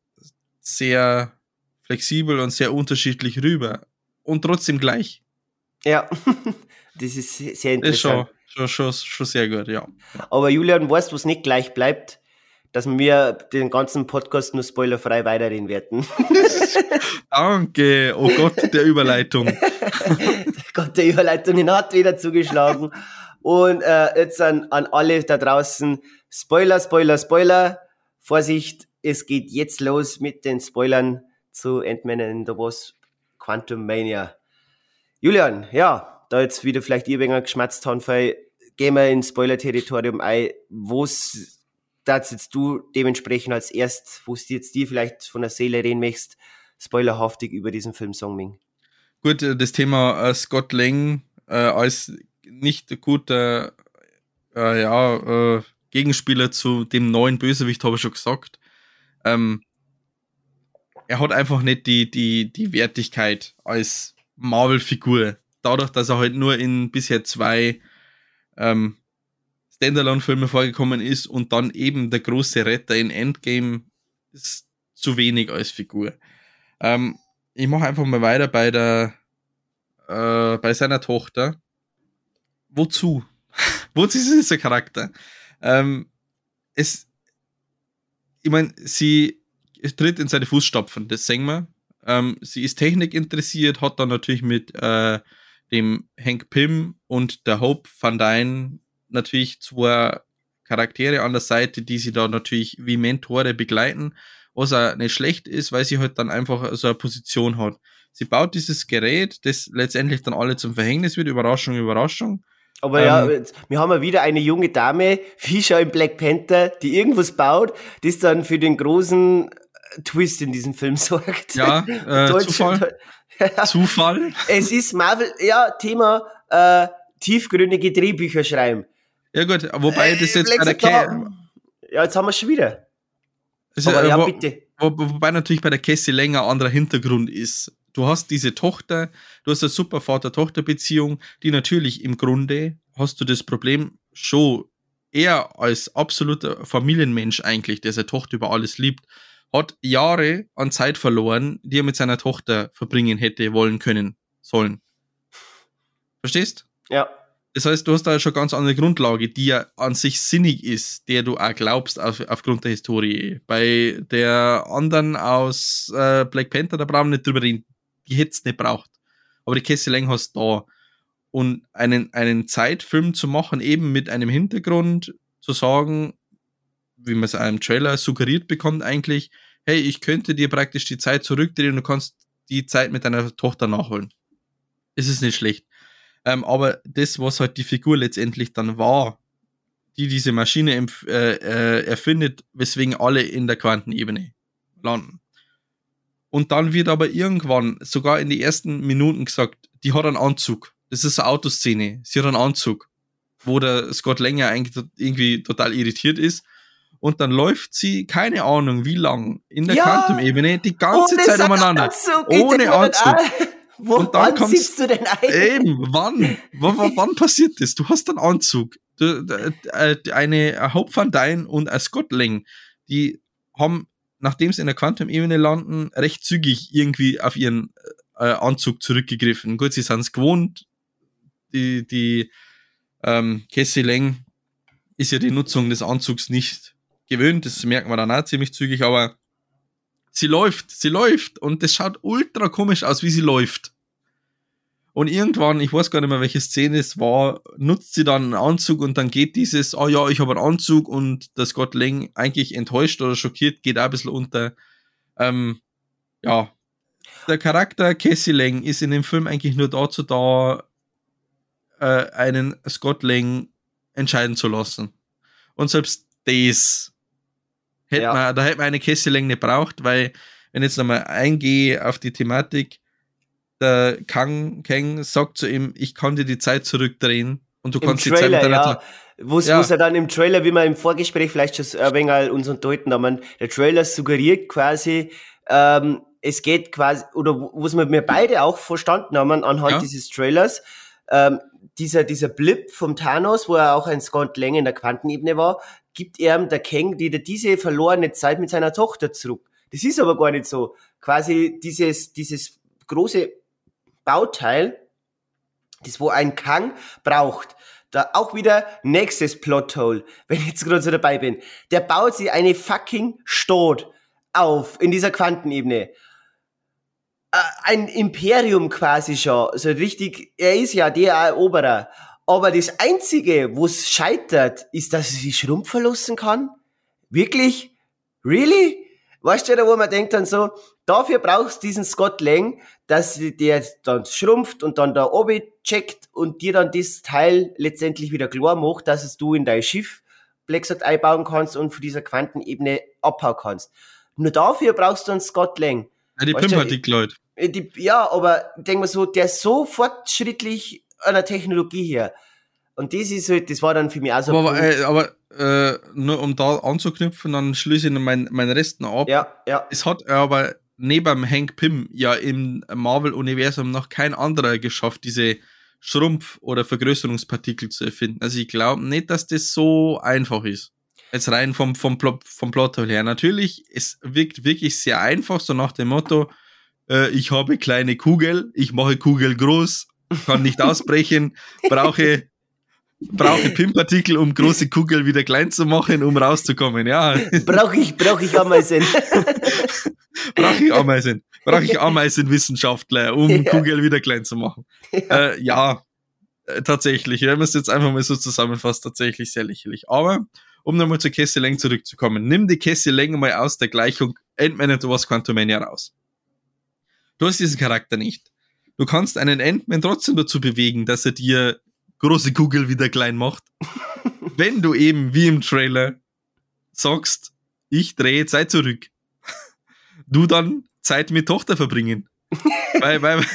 sehr flexibel und sehr unterschiedlich rüber. Und trotzdem gleich. Ja, das ist sehr interessant. Das ist schon, schon, schon, schon sehr gut, ja. Aber Julian, weißt du, was nicht gleich bleibt? Dass wir den ganzen Podcast nur spoilerfrei weiterreden werden. Danke. Oh Gott, der Überleitung. Gott, der Überleitung hat wieder zugeschlagen. Und äh, jetzt an, an alle da draußen, Spoiler, Spoiler, Spoiler. Vorsicht, es geht jetzt los mit den Spoilern zu Ant-Man and the Wasp Quantum Mania. Julian, ja, da jetzt wieder vielleicht ihr wenig geschmatzt haben, gehen wir ins Spoiler-Territorium ein. Was das jetzt du dementsprechend als erst, wo du jetzt dir vielleicht von der Seele reden möchtest, spoilerhaftig über diesen Film sagen Gut, äh, das Thema äh, Scott Lang äh, als nicht guter äh, ja, äh, Gegenspieler zu dem neuen Bösewicht, habe ich schon gesagt. Ähm, er hat einfach nicht die, die, die Wertigkeit als Marvel-Figur. Dadurch, dass er halt nur in bisher zwei ähm, Standalone-Filme vorgekommen ist und dann eben der große Retter in Endgame ist zu wenig als Figur. Ähm, ich mache einfach mal weiter bei der äh, bei seiner Tochter. Wozu? Wozu ist dieser Charakter? Ähm, es, ich meine, sie tritt in seine Fußstapfen, das sehen wir. Ähm, sie ist Technik interessiert, hat dann natürlich mit äh, dem Hank Pym und der Hope Van Dyne natürlich zwei Charaktere an der Seite, die sie da natürlich wie Mentore begleiten, was auch nicht schlecht ist, weil sie halt dann einfach so eine Position hat. Sie baut dieses Gerät, das letztendlich dann alle zum Verhängnis wird, Überraschung, Überraschung. Aber ähm, ja, wir haben ja wieder eine junge Dame, wie schon im Black Panther, die irgendwas baut, das dann für den großen äh, Twist in diesem Film sorgt. Ja, äh, Zufall. Zufall. Es ist Marvel, ja, Thema äh, tiefgründige Drehbücher schreiben. Ja gut, wobei das jetzt bei der Ke Ja, jetzt haben wir schon wieder. Also, Aber, ja, wo, bitte. Wo, wobei natürlich bei der Cassie länger anderer Hintergrund ist. Du hast diese Tochter, du hast eine super Vater-Tochter-Beziehung, die natürlich im Grunde hast du das Problem schon er als absoluter Familienmensch eigentlich, der seine Tochter über alles liebt, hat Jahre an Zeit verloren, die er mit seiner Tochter verbringen hätte wollen können, sollen. Verstehst? Ja. Das heißt, du hast da schon ganz andere Grundlage, die ja an sich sinnig ist, der du auch glaubst auf, aufgrund der Historie. Bei der anderen aus äh, Black Panther, da brauchen wir nicht drüber reden. Die hätte es nicht braucht. Aber die Cassie Lang hast da. Und einen, einen Zeitfilm zu machen, eben mit einem Hintergrund, zu sagen, wie man es einem Trailer suggeriert bekommt, eigentlich, hey, ich könnte dir praktisch die Zeit zurückdrehen und du kannst die Zeit mit deiner Tochter nachholen. Es ist nicht schlecht. Ähm, aber das, was halt die Figur letztendlich dann war, die diese Maschine äh, äh, erfindet, weswegen alle in der Quantenebene landen. Und dann wird aber irgendwann, sogar in die ersten Minuten gesagt, die hat einen Anzug. Das ist eine Autoszene. Sie hat einen Anzug, wo der Scott Länger eigentlich irgendwie total irritiert ist. Und dann läuft sie, keine Ahnung wie lang, in der ja, Quantum-Ebene die ganze Zeit umeinander. Anzug, ohne Anzug. Wo, und dann wann kommst, du denn ein? Eben, wann? wann, wann passiert das? Du hast einen Anzug. Äh, eine Hope van Dyne und ein Scott Lang, die haben, nachdem sie in der Quantum-Ebene landen, recht zügig irgendwie auf ihren äh, Anzug zurückgegriffen. Gut, sie sind es gewohnt. Die, die ähm, Cassie Lang ist ja die Nutzung des Anzugs nicht gewöhnt. Das merkt man dann auch ziemlich zügig, aber Sie läuft, sie läuft und das schaut ultra komisch aus, wie sie läuft. Und irgendwann, ich weiß gar nicht mehr, welche Szene es war, nutzt sie dann einen Anzug und dann geht dieses, oh ja, ich habe einen Anzug und das Scott Lang eigentlich enttäuscht oder schockiert, geht auch ein bisschen unter. Ähm, ja. Der Charakter Cassie Lang ist in dem Film eigentlich nur dazu da, äh, einen Scott Lang entscheiden zu lassen. Und selbst das hätte ja. man, da hätte man eine Cassie Lang nicht braucht, weil, wenn ich jetzt nochmal eingehe auf die Thematik, der Kang Kang sagt zu ihm, ich kann dir die Zeit zurückdrehen und du Im kannst Trailer, die Zeit ja. Wo ja. er dann im Trailer, wie wir im Vorgespräch vielleicht schon ein wenig uns unterhalten haben, der Trailer suggeriert quasi, ähm, es geht quasi, oder was wir beide auch verstanden haben anhand ja. dieses Trailers, ähm, dieser, dieser Blip vom Thanos, wo er auch ein Scott Lang in der Quantenebene war, gibt ihm der Kang wieder diese verlorene Zeit mit seiner Tochter zurück. Das ist aber gar nicht so. Quasi dieses, dieses große Bauteil, das wo ein Kang braucht. Da auch wieder nächstes Plothole, wenn ich jetzt gerade so dabei bin. Der baut sich eine fucking Stadt auf in dieser Quantenebene. Äh, ein Imperium quasi schon, so richtig, er ist ja der Eroberer. Aber das Einzige, wo es scheitert, ist, dass er sich schrumpfen lassen kann. Wirklich? Really? Weißt du, wo man denkt dann so, dafür brauchst du diesen Scott Lang, dass der dann schrumpft und dann da oben checkt und dir dann das Teil letztendlich wieder klar macht, dass es du in dein Schiff, Blacksat einbauen kannst und von dieser Quantenebene abhauen kannst. Nur dafür brauchst du einen Scott Lang. Ja, die Pimpartikel, Leute. Äh, ja, aber denk mal so, der ist so fortschrittlich an der Technologie her. Und das ist halt, das war dann für mich auch so. Aber, äh, aber äh, nur um da anzuknüpfen, dann schließe ich meinen mein Resten ab. Ja, ja. Es hat aber neben Hank Pym ja im Marvel-Universum noch kein anderer geschafft, diese Schrumpf- oder Vergrößerungspartikel zu erfinden. Also ich glaube nicht, dass das so einfach ist. Jetzt rein vom, vom, Plot, vom Plot her. Natürlich, es wirkt wirklich sehr einfach, so nach dem Motto, äh, ich habe kleine Kugel, ich mache Kugel groß, kann nicht ausbrechen, brauche brauche Pimpartikel, um große Kugel wieder klein zu machen, um rauszukommen. Ja. Brauche ich, brauche ich Ameisen. brauche ich Ameisen. Brauche ich Ameisenwissenschaftler, um ja. Kugel wieder klein zu machen. Ja, äh, ja äh, tatsächlich. Wenn man es jetzt einfach mal so zusammenfasst, tatsächlich sehr lächerlich. Aber um nochmal zur Kesseleng zurückzukommen, nimm die Kesseleng mal aus der Gleichung Ant-Man and the Wasp Quantumania raus. Du hast diesen Charakter nicht. Du kannst einen Ant-Man trotzdem dazu bewegen, dass er dir große Kugel wieder klein macht. Wenn du eben wie im Trailer sagst, ich drehe Zeit zurück, du dann Zeit mit Tochter verbringen. weil, weil,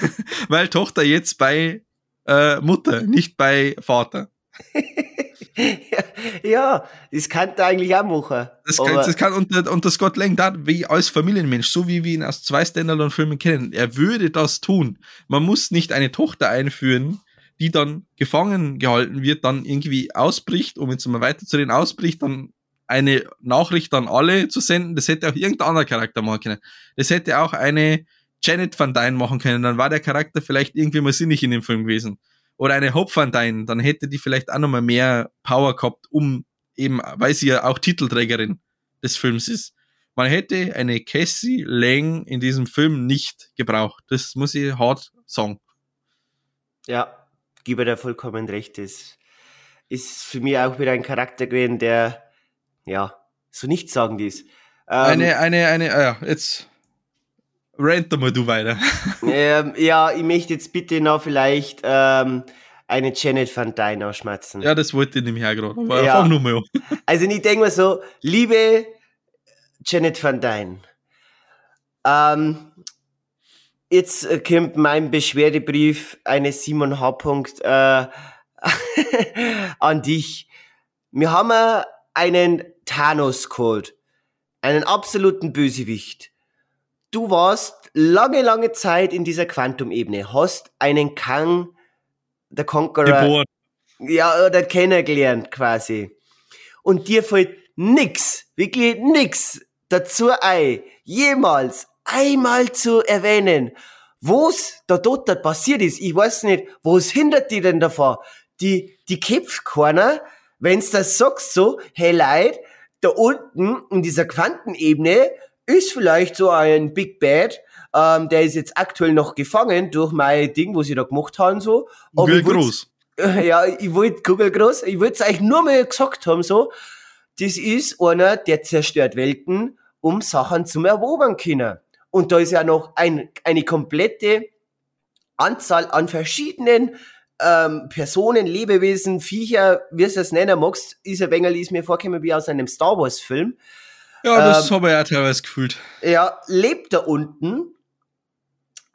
weil Tochter jetzt bei äh, Mutter, nicht bei Vater. ja, das kann der eigentlich auch machen. Das kann, das kann und, und der Scott Lang, da, wie als Familienmensch, so wie wir ihn aus zwei Standalone-Filmen kennen, er würde das tun. Man muss nicht eine Tochter einführen, die dann gefangen gehalten wird, dann irgendwie ausbricht, um jetzt mal weiterzureden, ausbricht, dann eine Nachricht an alle zu senden. Das hätte auch irgendein anderer Charakter machen können. Das hätte auch eine Janet Van Dyne machen können. Dann war der Charakter vielleicht irgendwie mal sinnig in dem Film gewesen. Oder eine Hope Van Dyne. Dann hätte die vielleicht auch nochmal mehr Power gehabt, um eben, weil sie ja auch Titelträgerin des Films ist. Man hätte eine Cassie Lang in diesem Film nicht gebraucht. Das muss ich hart sagen. Ja, gebe dir vollkommen recht. Das ist für mich auch wieder ein Charakter gewesen, der, ja, so nichtssagend ist. Ähm, eine, eine, eine, ah ja, jetzt rant mal du weiter. Ähm, ja, ich möchte jetzt bitte noch vielleicht ähm, eine Janet Van Dyne ausschmatzen. Ja, das wollte ich nämlich auch gerade. Ja. fang nur mal an. Also ich denke mal so, liebe Janet Van Dyne, ähm, Jetzt äh, kommt mein Beschwerdebrief eines Simon H. Äh, an dich. Wir haben einen Thanos geholt. Einen absoluten Bösewicht. Du warst lange, lange Zeit in dieser Quantumebene, hast einen Kang, der Conqueror, Geboren. ja, oder kennengelernt quasi. Und dir fällt nix, wirklich nix dazu ein, jemals einmal zu erwähnen, was da dort passiert ist. Ich weiß nicht, was hindert die denn davor? Die, die kämpft keiner, wenn's das sagst so, hey Leute, da unten in dieser Quantenebene ist vielleicht so ein Big Bad, ähm, der ist jetzt aktuell noch gefangen durch mein Ding, wo sie da gemacht haben, so. Aber Google ich groß. ja, ich wollte Google groß, ich wollte es euch nur mal gesagt haben, so, das ist einer, der zerstört Welten, um Sachen zum erobern können. Und da ist ja noch ein, eine komplette Anzahl an verschiedenen ähm, Personen, Lebewesen, Viecher, wie du es nennen magst, ein wenig, ist mir vorgekommen wie aus einem Star Wars Film. Ja, das Ähm, habe ich ja teilweise gefühlt. Ja, lebt da unten.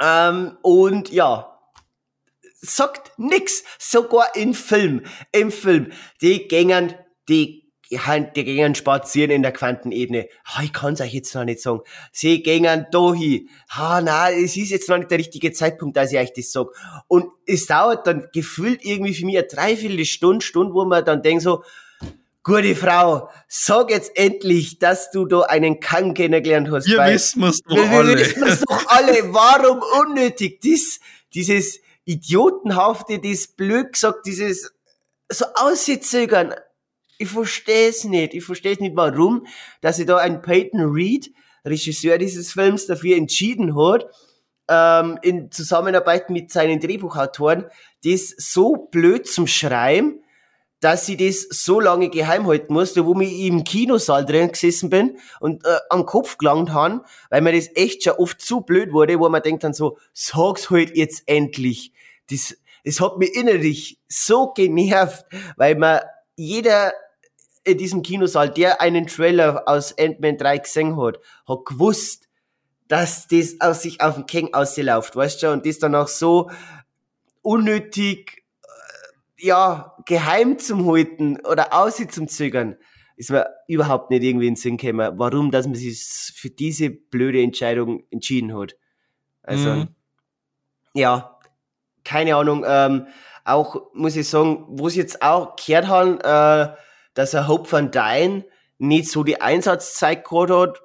Ähm, und ja, sagt nix. Sogar im Film. Im Film. Die gängen, die, die gängen spazieren in der Quantenebene. Ha, ich kann's euch jetzt noch nicht sagen. Sie gängen da hin. Ha, na, es ist jetzt noch nicht der richtige Zeitpunkt, dass ich euch das sag. Und es dauert dann gefühlt irgendwie für mich eine Dreiviertelstunde, Stunde, wo man dann denkt so, Gute Frau, sag jetzt endlich, dass du da einen Kang kennengelernt hast. Wir wissen es doch wir, wir alle. wissen es doch alle. Warum unnötig? Dies, dieses Idiotenhafte, das blöd gesagt, dieses so auszögern. Ich verstehe es nicht. Ich verstehe nicht, warum, dass sich da ein Peyton Reed, Regisseur dieses Films, dafür entschieden hat, ähm, in Zusammenarbeit mit seinen Drehbuchautoren, das so blöd zum Schreiben, dass sie das so lange geheim halten musste, wo ich im Kinosaal drin gesessen bin und äh, am Kopf gelangt haben, weil mir das echt schon oft zu blöd wurde, wo man denkt dann so, sag's halt jetzt endlich. Das, das hat mich innerlich so genervt, weil man jeder in diesem Kinosaal, der einen Trailer aus Ant-Man 3 gesehen hat, hat gewusst, dass das aus sich auf den King ausläuft, weißt du, und das dann auch so unnötig, äh, ja, geheim zum halten oder aussehen zum zögern, ist mir überhaupt nicht irgendwie in den Sinn gekommen, warum, dass man sich für diese blöde Entscheidung entschieden hat. Also, Mhm. ja, keine Ahnung, ähm, auch, muss ich sagen, wo sie jetzt auch gehört haben, äh, dass er Hope van Dyne nicht so die Einsatzzeit gehabt hat.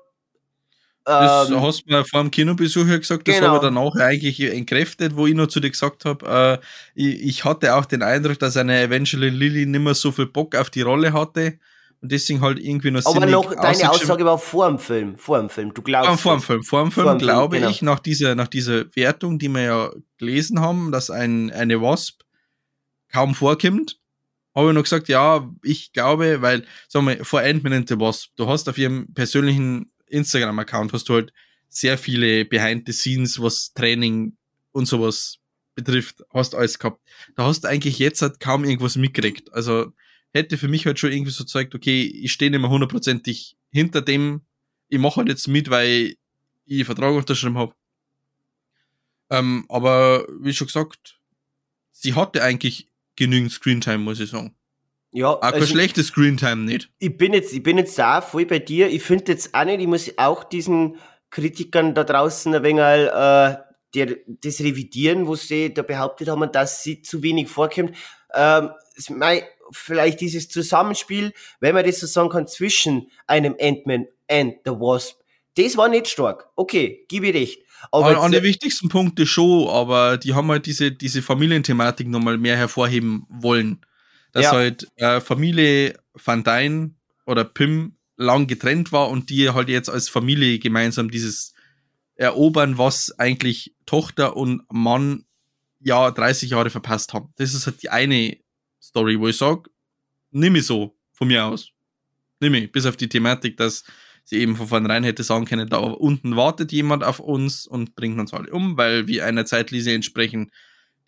Das Ähm, hast du mir vor dem Kinobesuch ja gesagt, das genau. habe ich danach eigentlich entkräftet, wo ich noch zu dir gesagt habe, äh, ich, ich hatte auch den Eindruck, dass eine Evangeline Lilly nicht mehr so viel Bock auf die Rolle hatte und deswegen halt irgendwie noch aber noch, deine Aussage war vor dem Film, vor dem Film, du glaubst. Ah, vor dem. Film. Vor dem Film Vor dem Film, glaube genau. ich, nach dieser, nach dieser Wertung, die wir ja gelesen haben, dass ein, eine Wasp kaum vorkommt, habe ich noch gesagt, ja, ich glaube, weil, sagen wir, vor Ant-Man and the Wasp, du hast auf ihrem persönlichen Instagram-Account hast du halt sehr viele Behind the Scenes, was Training und sowas betrifft, hast alles gehabt. Da hast du eigentlich jetzt halt kaum irgendwas mitgekriegt. Also hätte für mich halt schon irgendwie so gezeigt, okay, ich stehe nicht mehr hundertprozentig hinter dem, ich mache halt jetzt mit, weil ich einen Vertrag unterschrieben habe. Ähm, aber wie schon gesagt, sie hatte eigentlich genügend Screentime, muss ich sagen. Ja, Auch kein also, schlechtes Screentime nicht. ich bin jetzt, ich bin jetzt da voll bei dir. Ich finde jetzt auch nicht, ich muss auch diesen Kritikern da draußen ein wenig, äh, der, das revidieren, wo sie da behauptet haben, dass sie zu wenig vorkommt. Ähm, es mei, vielleicht dieses Zusammenspiel, wenn man das so sagen kann, zwischen einem Ant-Man and the Wasp, das war nicht stark. Okay, gebe ich recht. Aber An, an jetzt, wichtigsten Punkte schon, aber die haben halt diese, diese Familienthematik nochmal mehr hervorheben wollen. Dass Ja. halt äh, Familie Van Dyne oder Pim lang getrennt war und die halt jetzt als Familie gemeinsam dieses erobern, was eigentlich Tochter und Mann ja 30 Jahre verpasst haben. Das ist halt die eine Story, wo ich sage, nimm ich so von mir aus. Nimm ich, bis auf die Thematik, dass sie eben von vornherein hätte sagen können, da unten wartet jemand auf uns und bringt uns alle um, weil wir einer Zeitlinie entsprechen,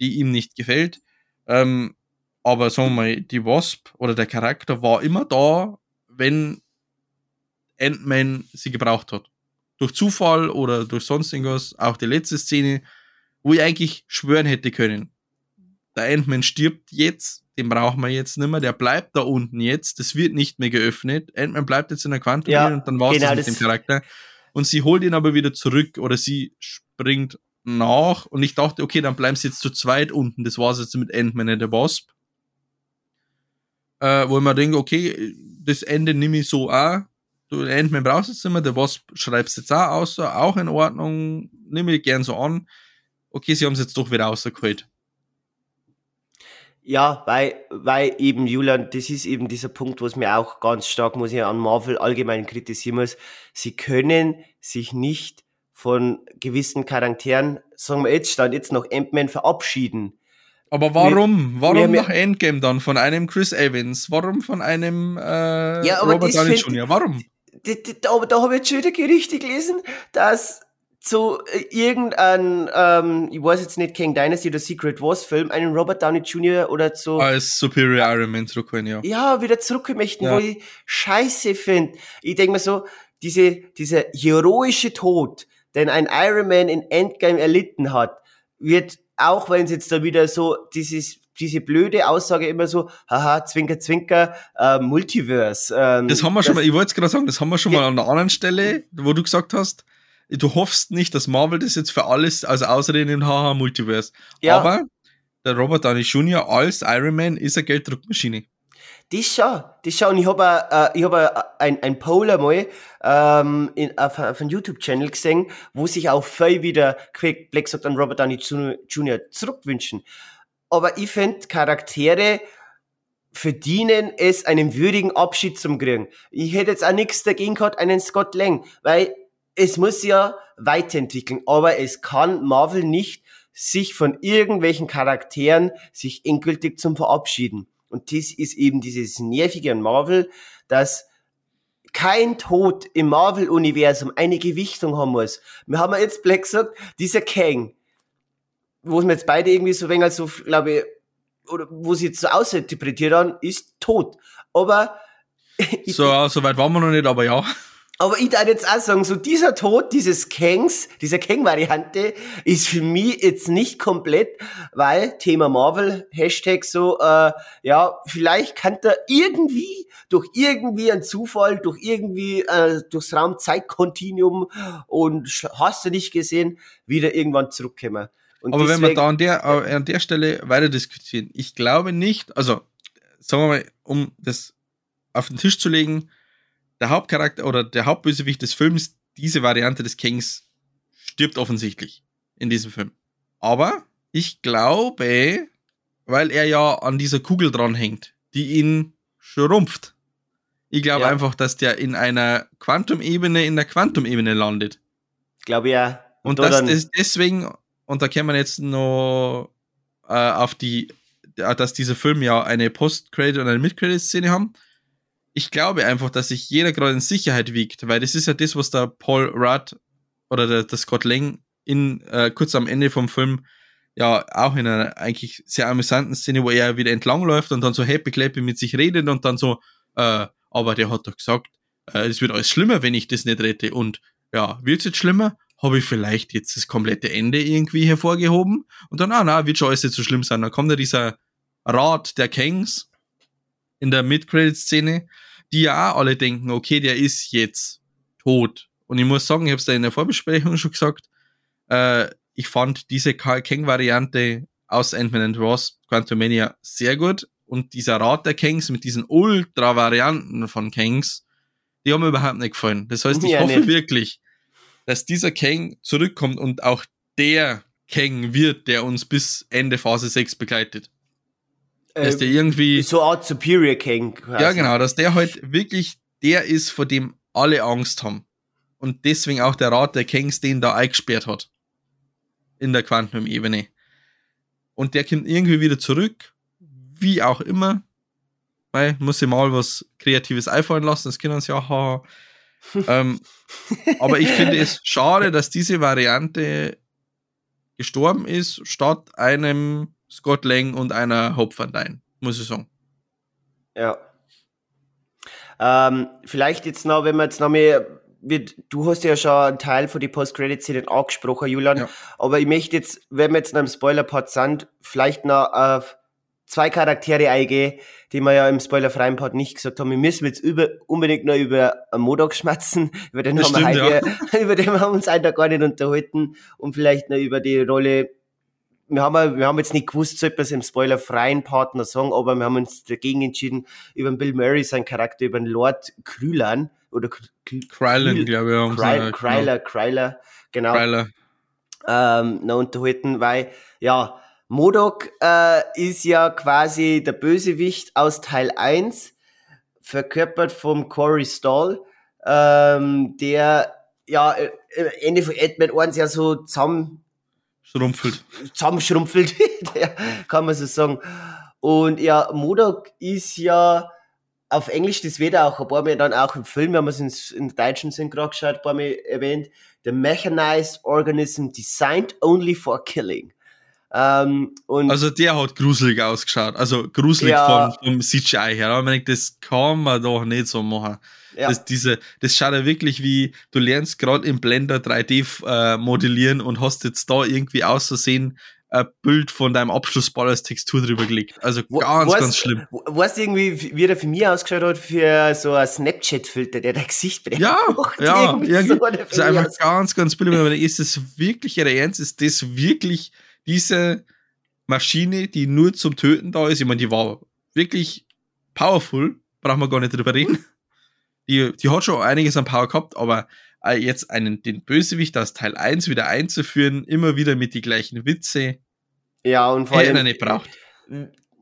die ihm nicht gefällt. Ähm, aber sagen wir mal, die Wasp oder der Charakter war immer da, wenn Ant-Man sie gebraucht hat. Durch Zufall oder durch sonst irgendwas. Auch die letzte Szene, wo ich eigentlich schwören hätte können. Der Ant-Man stirbt jetzt, den brauchen wir jetzt nicht mehr, der bleibt da unten jetzt, das wird nicht mehr geöffnet. Ant-Man bleibt jetzt in der Quantum Ja, und dann war es genau, mit dem Charakter. Und sie holt ihn aber wieder zurück oder sie springt nach und ich dachte, okay, dann bleiben sie jetzt zu zweit unten. Das war's jetzt mit Ant-Man and the Wasp. Äh, wo ich mir denke, okay, das Ende nehme ich so auch. Du, Ant-Man brauchst jetzt nicht mehr, der Wasp schreibst jetzt auch aus, auch in Ordnung, nehme ich gern so an. Okay, sie haben es jetzt doch wieder rausgeholt. Ja, weil, weil eben, Julian, das ist eben dieser Punkt, was mir auch ganz stark, muss ich an Marvel allgemein kritisieren muss. Sie können sich nicht von gewissen Charakteren, sagen wir jetzt, stand jetzt noch Ant-Man verabschieden. Aber warum? Wir, warum nach Endgame dann? Von einem Chris Evans? Warum von einem äh, ja, Robert Downey Jr.? Warum? Aber da habe ich jetzt schon wieder Gerüchte gelesen, dass zu äh, irgendein, ähm, ich weiß jetzt nicht, King Dynasty oder Secret Wars Film, einen Robert Downey Jr. oder so. Als Superior Iron Man zurückholen, ja. Ja, wieder zurückkommen möchten, ja. wo ich scheiße finde. Ich denke mir so, diese, dieser heroische Tod, den ein Iron Man in Endgame erlitten hat, wird, auch wenn es jetzt da wieder so dieses diese blöde Aussage immer so, haha, Zwinker, Zwinker, äh, Multiverse. Ähm, das haben wir schon mal, ich wollte es gerade sagen, das haben wir schon mal an der anderen Stelle, wo du gesagt hast, du hoffst nicht, dass Marvel das jetzt für alles als Ausrede nimmt, haha, Multiverse. Ja. Aber der Robert Downey Jr. als Iron Man ist eine Gelddruckmaschine. Das schon, das schon. Und ich habe äh, ich hab ein, ein Poll einmal ähm, in, auf, auf einem YouTube-Channel gesehen, wo sich auch viel wieder Black sagt an Robert Downey Jr. zurückwünschen. Aber ich finde, Charaktere verdienen es, einen würdigen Abschied zu kriegen. Ich hätte jetzt auch nichts dagegen gehabt, einen Scott Lang, weil es muss ja weiterentwickeln, aber es kann Marvel nicht sich von irgendwelchen Charakteren sich endgültig zum Verabschieden. Und das ist eben dieses Nervige an Marvel, dass kein Tod im Marvel-Universum eine Gewichtung haben muss. Wir haben ja jetzt Black gesagt, dieser Kang, wo wir jetzt beide irgendwie so wenig so, glaube ich, oder wo sie jetzt so ausinterpretiert haben, ist tot. Aber so, so weit waren wir noch nicht, aber ja. Aber ich darf jetzt auch sagen, so dieser Tod dieses Kangs, dieser Kang-Variante, ist für mich jetzt nicht komplett, weil Thema Marvel, Hashtag so, äh, ja, vielleicht kann da irgendwie, durch irgendwie einen Zufall, durch irgendwie, äh, durchs Raum-Zeit-Kontinuum und hast du nicht gesehen, wieder irgendwann zurückkommen. Und Aber wenn wir da an der, äh, an der Stelle weiter diskutieren, ich glaube nicht, also, sagen wir mal, um das auf den Tisch zu legen, der Hauptcharakter oder der Hauptbösewicht des Films, diese Variante des Kings, stirbt offensichtlich in diesem Film. Aber ich glaube, weil er ja an dieser Kugel dranhängt, die ihn schrumpft. Ich glaube ja. einfach, dass der in einer Quantumebene in der Quantumebene landet. Glaube ja. Und, und dass das deswegen, und da kann man jetzt noch äh, auf die, dass dieser Film ja eine Post-Credit und eine Mid-Credit-Szene haben ich glaube einfach, dass sich jeder gerade in Sicherheit wiegt, weil das ist ja das, was der Paul Rudd oder der, der Scott Lang in äh, kurz am Ende vom Film ja auch in einer eigentlich sehr amüsanten Szene, wo er wieder entlangläuft und dann so happy clappy mit sich redet und dann so, äh, aber der hat doch gesagt, äh, es wird alles schlimmer, wenn ich das nicht rette und ja, wird es jetzt schlimmer? Habe ich vielleicht jetzt das komplette Ende irgendwie hervorgehoben? Und dann, ah, na, wird schon alles nicht so schlimm sein. Dann kommt ja dieser Rat der Kangs in der Mid-Credit-Szene die ja auch alle denken, okay, der ist jetzt tot. Und ich muss sagen, ich habe es da in der Vorbesprechung schon gesagt, äh, ich fand diese Kang-Variante aus Ant-Man and Wasp Quantumania sehr gut. Und dieser Rat der Kangs mit diesen Ultra-Varianten von Kangs, die haben mir überhaupt nicht gefallen. Das heißt, ich ja, hoffe nicht. wirklich, dass dieser Kang zurückkommt und auch der Kang wird, der uns bis Ende Phase 6 begleitet dass äh, der irgendwie. So Art Superior King. Quasi. Ja, genau, dass der halt wirklich der ist, vor dem alle Angst haben. Und deswegen auch der Rat der Kings den da eingesperrt hat. In der Quantum-Ebene. Und der kommt irgendwie wieder zurück. Wie auch immer. Weil, muss ich mal was Kreatives einfallen lassen, das können uns ja haha. ähm, aber ich finde es schade, dass diese Variante gestorben ist, statt einem Scott Lang und einer Hope Van Dyne, muss ich sagen. Ja. Ähm, vielleicht jetzt noch, wenn wir jetzt noch mehr, wird, du hast ja schon einen Teil von die Post-Credit-Szenen angesprochen, Julian, ja. aber ich möchte jetzt, wenn wir jetzt in einem Spoiler-Part sind, vielleicht noch auf zwei Charaktere eingehen, die wir ja im spoilerfreien Part nicht gesagt haben. Wir müssen jetzt über, unbedingt noch über Modok schmatzen, über den, haben stimmt, wir heute, ja. über den haben wir uns heute gar nicht unterhalten und vielleicht noch über die Rolle wir haben, wir haben jetzt nicht gewusst, sollte man es im spoilerfreien Partner sagen, aber wir haben uns dagegen entschieden, über den Bill Murray, seinen Charakter, über den Lord Krülan, oder Krylan, glaube ich. Kryler, Kryler, Kryler, genau. Kryler. Ähm, noch unterhalten, weil, ja, Modok äh, ist ja quasi der Bösewicht aus Teil 1, verkörpert vom Corey Stall, ähm, der ja Ende von Ant-Man 1 ja so zusammen Schrumpfelt. zusammenschrumpfelt, ja, kann man so sagen. Und ja, Modok ist ja auf Englisch, das wird auch ein paar Mal dann auch im Film, wenn man es in deutschen Sinn gerade geschaut, ein paar Mal erwähnt, The Mechanized Organism Designed Only for Killing. Ähm, Also der hat gruselig ausgeschaut. Also gruselig Ja. von, vom CGI her. Aber man denkt, das kann man doch nicht so machen. ja, Das, diese, das schaut ja wirklich wie, du lernst gerade im Blender 3D äh, modellieren und hast jetzt da irgendwie auszusehen ein Bild von deinem Abschlussball als Textur drüber gelegt. Also ganz, weißt- ganz schlimm. Weißt du irgendwie, wie der für mich ausgeschaut hat, für so ein Snapchat-Filter, der dein Gesicht bedeckt. Ja, ja, irgendwie irgendwie. so, Das ist einfach ganz, ganz billig. Aber ist das wirklich Ernst? Ist das wirklich diese Maschine, die nur zum Töten da ist? Ich meine, die war wirklich powerful. Brauchen wir gar nicht drüber reden. Die, die hat schon einiges an Power gehabt, aber jetzt einen, den Bösewicht aus Teil 1 wieder einzuführen, immer wieder mit die gleichen Witze, Ja, und vor er allem, nicht braucht.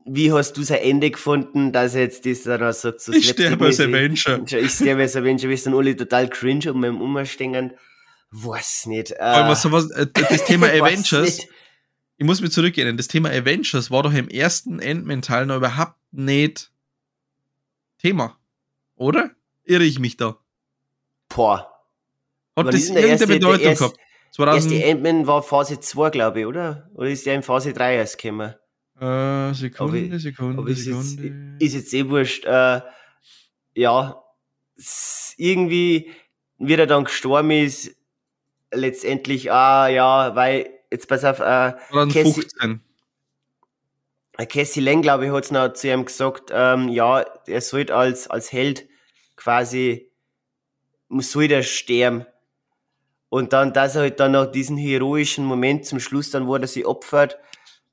wie hast du sein Ende gefunden, dass jetzt das da sagt, so Ich sterbe als Avenger. Ich sterbe als Avenger, wir sind alle total cringe und beim Umstehen. Weiß nicht. Äh, was sowas, äh, das Thema Avengers. Ich muss mir zurückerinnern, das Thema Avengers war doch im ersten Ant-Man-Teil noch überhaupt nicht Thema. Oder? Irre ich mich da? Boah. Hat Wann das irgendeine erste- Bedeutung erste- gehabt? Erste 2000, Ant-Man war Phase 2, glaube ich, oder? Oder ist der in Phase 3 erst gekommen? äh, Sekunde, ich- Sekunde, ist jetzt, Sekunde. ist jetzt eh wurscht. Äh, ja, irgendwie, wie er dann gestorben ist, letztendlich, ah ja, weil, jetzt pass auf, äh, Cassie, 2015. äh, Cassie Lang, glaube ich, hat's noch zu ihm gesagt, ähm, ja, er sollte als, als Held quasi, muss soll der sterben. Und dann, dass er halt dann noch diesen heroischen Moment zum Schluss, dann, wo er sich opfert,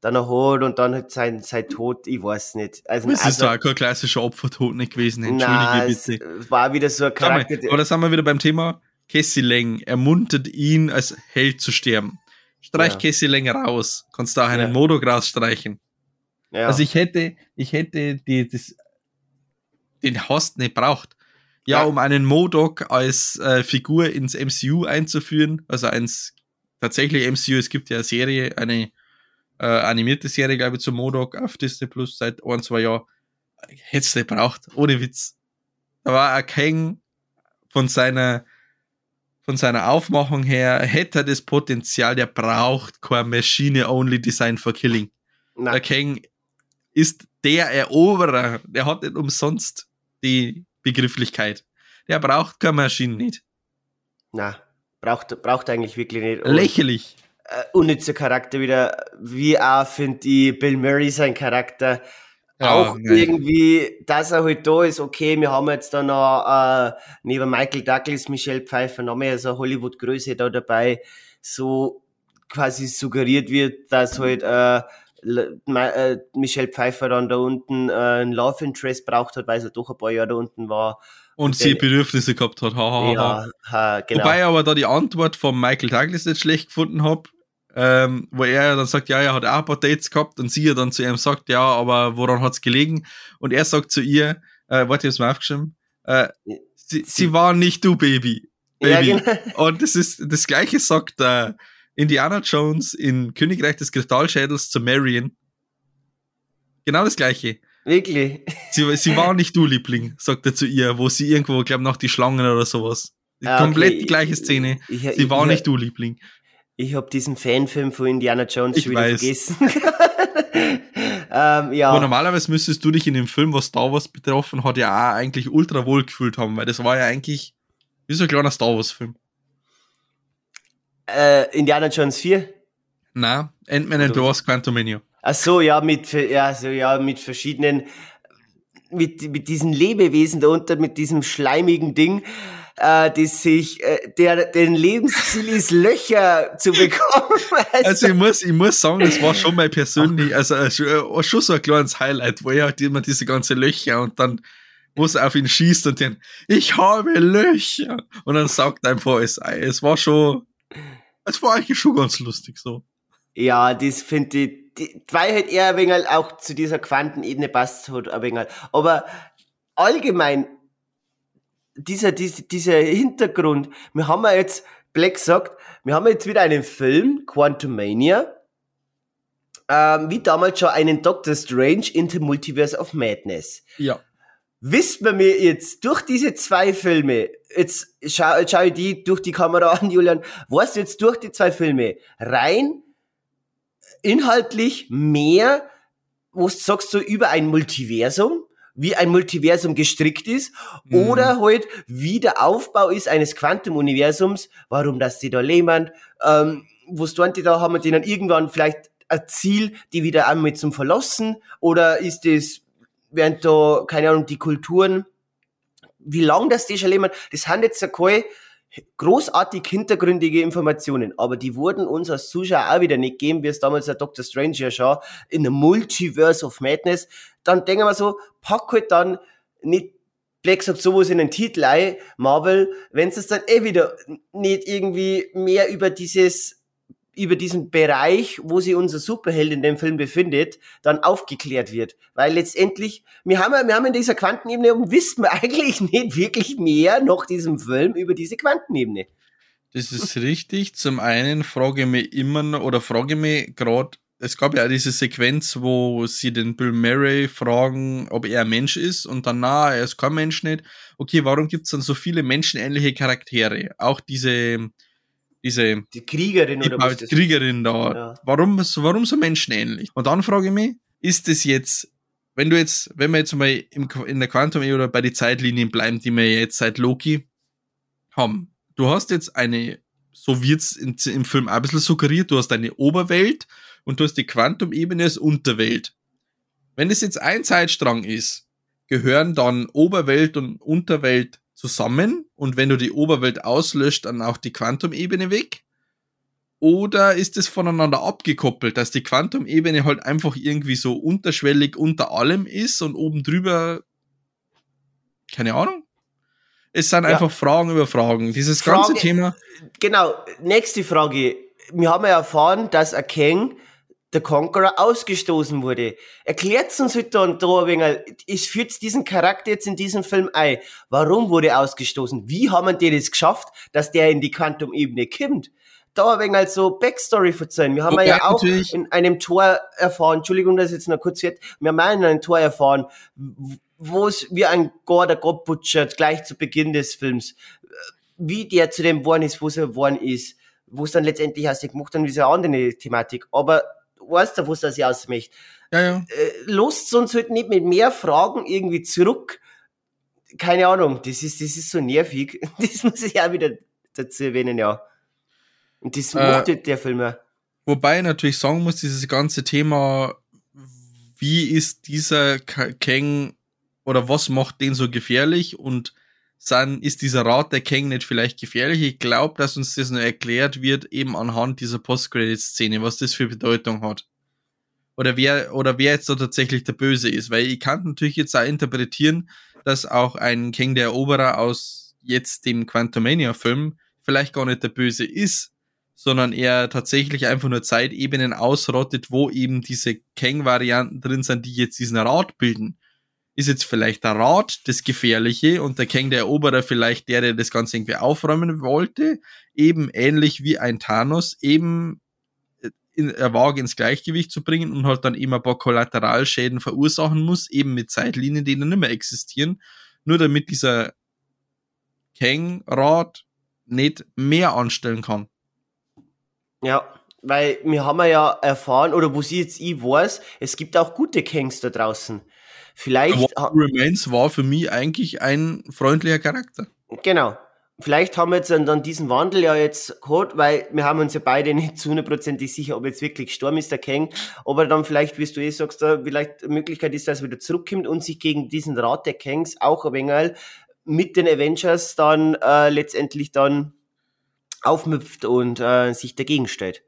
dann noch hat und dann halt sein, sein Tod, ich weiß nicht. Also, Das ist also, doch auch kein klassischer Opfertod nicht gewesen, entschuldige Nein, es bitte. es war wieder so ein Schau mal, Charakter. aber da sind wir wieder beim Thema Cassie Lang ermuntert ihn als Held zu sterben. Streich Ja. Raus. Kannst du auch einen Ja. Modok rausstreichen. ja. Also ich hätte, ich hätte die, das, den Host nicht braucht. Ja, Ja. um einen Modok als äh, Figur ins MCU einzuführen, also eins tatsächlich MCU, es gibt ja eine Serie, eine äh, animierte Serie, glaube ich, zu Modok auf Disney Plus seit ein, zwei Jahren. Hätte es nicht braucht, ohne Witz. Da war ein Kang von seiner von seiner Aufmachung her, hätte er das Potenzial, der braucht kein Maschine Only Design for Killing. Der Nein, Kang ist der Eroberer. Der hat nicht umsonst die Begrifflichkeit. Der braucht keine Maschinen nicht. nein, braucht, braucht eigentlich wirklich nicht. Und, Lächerlich. äh, unnützer Charakter wieder. Wie auch finde ich Bill Murray sein Charakter. Auch nein. irgendwie, dass er halt da ist, okay, wir haben jetzt da noch äh, neben Michael Douglas, Michelle Pfeiffer noch mehr so Hollywood-Größe da dabei, so quasi suggeriert wird, dass halt äh, äh, Michelle Pfeiffer dann da unten äh, ein Love Interest braucht hat, weil sie doch ein paar Jahre da unten war. Und sie der- Bedürfnisse gehabt hat. Ha, ha, ha, ha. Ja, ha, genau. Wobei ich aber da die Antwort von Michael Douglas nicht schlecht gefunden habe, ähm, wo er ja dann sagt, ja, er hat auch ein paar Dates gehabt und sie ja dann zu ihm sagt, ja, aber woran hat's gelegen? Und er sagt zu ihr, äh, warte, ich hab's mir aufgeschrieben, äh, sie, sie war nicht du, Baby. ja, Baby. genau. Und das ist das gleiche sagt äh, Indiana Jones in Königreich des Kristallschädels zu Marion. Genau das gleiche. Wirklich. Sie, sie war nicht du, Liebling, sagt er zu ihr, wo sie irgendwo, glaub nach die Schlangen oder sowas. Ah, Komplett okay. die gleiche Szene. Ich, Sie ich, war ich, nicht du, Liebling. Ich habe diesen Fanfilm von Indiana Jones Ich schon wieder weiß. vergessen. ähm, ja. Aber normalerweise müsstest du dich in dem Film, was Star Wars betroffen hat, ja auch eigentlich ultra wohl gefühlt haben, weil das war ja eigentlich wie so ein kleiner Star Wars Film. Äh, Indiana Jones 4? Na, Ant-Man and the Wasp Quantumania. Ach so, ja, mit, ja, so, ja, mit verschiedenen, mit, mit diesen Lebewesen da unten, mit diesem schleimigen Ding, äh, das sich, äh, der, den Lebensziel ist, Löcher zu bekommen. Also ich muss, ich muss sagen, das war schon mal persönlich, also äh, schon, äh, schon so ein kleines Highlight, wo er halt immer diese ganze Löcher und dann wo es auf ihn schießt und dann, ich habe Löcher. Und dann sagt einfach es Ei. Es war schon, es war eigentlich schon ganz lustig so. Ja, das finde ich, die, weil halt eher ein wenig auch zu dieser Quantenebene passt hat, ein wenig. Aber allgemein, dieser, dieser, dieser Hintergrund, wir haben ja jetzt, Black sagt, wir haben jetzt wieder einen Film, Quantumania, ähm, wie damals schon einen Doctor Strange in the Multiverse of Madness. Ja. Wissen wir mir jetzt durch diese zwei Filme, jetzt schau, schau ich die durch die Kamera an, Julian, du jetzt durch die zwei Filme rein inhaltlich mehr, wo du sagst, so über ein Multiversum, wie ein Multiversum gestrickt ist, mhm. oder halt, wie der Aufbau ist eines Quantum-Universums, warum das die da lehmann, ähm, wo du da? Haben wir denen irgendwann vielleicht ein Ziel, die wieder einmal zum Verlassen, oder ist das, während da, keine Ahnung, die Kulturen, wie lang das die schon lehmann, das sind jetzt ja keine großartig hintergründige Informationen, aber die wurden uns als Zuschauer auch wieder nicht gegeben, wie es damals der Dr. Strange ja schon in the Multiverse of Madness. Dann denken wir so, pack halt dann nicht Black sagt sowas in den Titel ein, Marvel, wenn es dann eh wieder nicht irgendwie mehr über dieses über diesen Bereich, wo sich unser Superheld in dem Film befindet, dann aufgeklärt wird. Weil letztendlich, wir haben, wir haben in dieser Quantenebene und wissen wir eigentlich nicht wirklich mehr nach diesem Film über diese Quantenebene. Das ist richtig. Zum einen frage ich mich immer noch, oder frage ich mich gerade, es gab ja diese Sequenz, wo sie den Bill Murray fragen, ob er ein Mensch ist und dann, na, er ist kein Mensch nicht. Okay, warum gibt es dann so viele menschenähnliche Charaktere? Auch diese, diese die Kriegerin die, oder die Kriegerin da. Ja. Warum, warum so menschenähnlich? Und dann frage ich mich, ist es jetzt, wenn du jetzt, wenn wir jetzt mal im, in der Quantum oder bei den Zeitlinien bleiben, die wir jetzt seit Loki haben. Du hast jetzt eine, so wird's in, im Film auch ein bisschen suggeriert, du hast eine Oberwelt und du hast die Quantum-Ebene als Unterwelt. Wenn es jetzt ein Zeitstrang ist, gehören dann Oberwelt und Unterwelt zusammen und wenn du die Oberwelt auslöscht, dann auch die Quantumebene weg? Oder ist es voneinander abgekoppelt, dass die Quantumebene halt einfach irgendwie so unterschwellig unter allem ist und oben drüber, keine Ahnung? Es sind ja. einfach Fragen über Fragen. Dieses Frage, ganze Thema. Genau, nächste Frage. Wir haben ja erfahren, dass ein Kang der Conqueror ausgestoßen wurde. Erklärt uns heute halt da ein wenig, es führt diesen Charakter jetzt in diesem Film ein. Warum wurde er ausgestoßen? Wie haben die das geschafft, dass der in die Quantum-Ebene kommt? Da ein wenig so Backstory verzeihen. Wir haben okay, ja auch natürlich. in einem Tor erfahren, Entschuldigung, dass jetzt noch kurz wird, wir haben in einem Tor erfahren, wo es wie ein Gore der Gott butchert, gleich zu Beginn des Films, wie der zu dem geworden ist, wo er geworden ist, wo es dann letztendlich aus gemacht haben, so eine andere Thematik. Aber weißt du, was das ja ausmacht. Ja, ja. Äh, Lasst uns halt nicht mit mehr Fragen irgendwie zurück. Keine Ahnung, das ist, das ist so nervig. Das muss ich auch wieder dazu erwähnen, ja. Und das äh, macht halt der Film ja. Wobei ich natürlich sagen muss, dieses ganze Thema, wie ist dieser Kang oder was macht den so gefährlich und sind, ist dieser Rat der Kang nicht vielleicht gefährlich? Ich glaube, dass uns das nur erklärt wird, eben anhand dieser Post-Credit-Szene, was das für Bedeutung hat. Oder wer, oder wer jetzt da tatsächlich der Böse ist. Weil ich kann natürlich jetzt auch interpretieren, dass auch ein Kang der Eroberer aus jetzt dem Quantumania-Film vielleicht gar nicht der Böse ist, sondern er tatsächlich einfach nur Zeitebenen ausrottet, wo eben diese Kang-Varianten drin sind, die jetzt diesen Rat bilden ist jetzt vielleicht der Rat das Gefährliche und der Kang der Eroberer vielleicht der, der das Ganze irgendwie aufräumen wollte, eben ähnlich wie ein Thanos, eben in der Waage ins Gleichgewicht zu bringen und halt dann eben ein paar Kollateralschäden verursachen muss, eben mit Zeitlinien, die dann nicht mehr existieren, nur damit dieser Kang-Rat nicht mehr anstellen kann. Ja, weil wir haben ja erfahren, oder wo sie jetzt ich weiß, es gibt auch gute Kangs da draußen. Vielleicht. What Remains war für mich eigentlich ein freundlicher Charakter. Genau. Vielleicht haben wir jetzt dann diesen Wandel ja jetzt gehabt, weil wir haben uns ja beide nicht zu hundertprozentig sicher, ob jetzt wirklich Sturm ist, der Kang, aber dann vielleicht, wie du eh sagst, da vielleicht eine Möglichkeit ist, dass er wieder zurückkommt und sich gegen diesen Rat der Kangs auch ein wenig mit den Avengers dann äh, letztendlich dann aufmüpft und äh, sich dagegen stellt.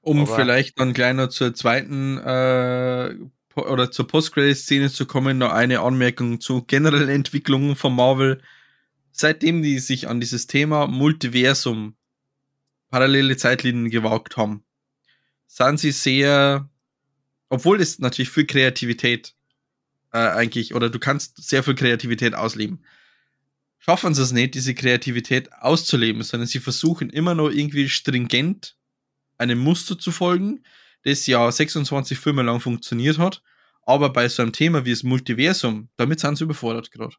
Um aber vielleicht dann gleich noch zur zweiten äh, oder zur Post-Credit-Szene zu kommen, noch eine Anmerkung zu generellen Entwicklungen von Marvel. Seitdem die sich an dieses Thema Multiversum, parallele Zeitlinien gewagt haben, sind sie sehr obwohl es natürlich viel Kreativität äh, eigentlich, oder du kannst sehr viel Kreativität ausleben, schaffen sie es nicht, diese Kreativität auszuleben, sondern sie versuchen immer noch irgendwie stringent einem Muster zu folgen, das ja 26 Filme lang funktioniert hat, aber bei so einem Thema wie das Multiversum, damit sind sie überfordert gerade.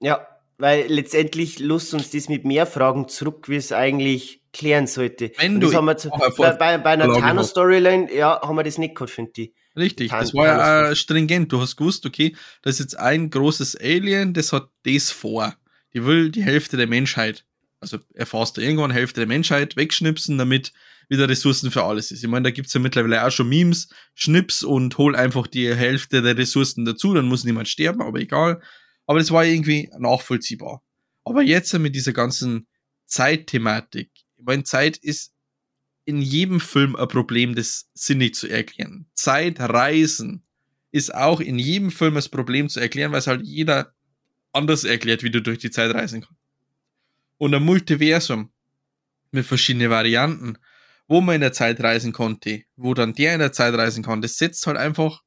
Ja, weil letztendlich lust uns das mit mehr Fragen zurück, wie es eigentlich klären sollte. Wenn du haben wir zu, bei, bei, bei einer Thanos-Storyline, ja, haben wir das nicht gehabt, finde ich. Richtig, das war ja äh, stringent. Du hast gewusst, okay, das ist jetzt ein großes Alien, das hat das vor. Die will die Hälfte der Menschheit, also erfasst du irgendwann Hälfte der Menschheit wegschnipsen, damit wieder Ressourcen für alles ist. Ich meine, da gibt's ja mittlerweile auch schon Memes, Schnips und hol einfach die Hälfte der Ressourcen dazu, dann muss niemand sterben, aber egal. Aber das war irgendwie nachvollziehbar. Aber jetzt mit dieser ganzen Zeitthematik, ich meine, Zeit ist in jedem Film ein Problem, das sinnig zu erklären. Zeitreisen ist auch in jedem Film das Problem zu erklären, weil es halt jeder anders erklärt, wie du durch die Zeit reisen kannst. Und ein Multiversum mit verschiedenen Varianten, wo man in der Zeit reisen konnte, wo dann der in der Zeit reisen kann, das setzt halt einfach,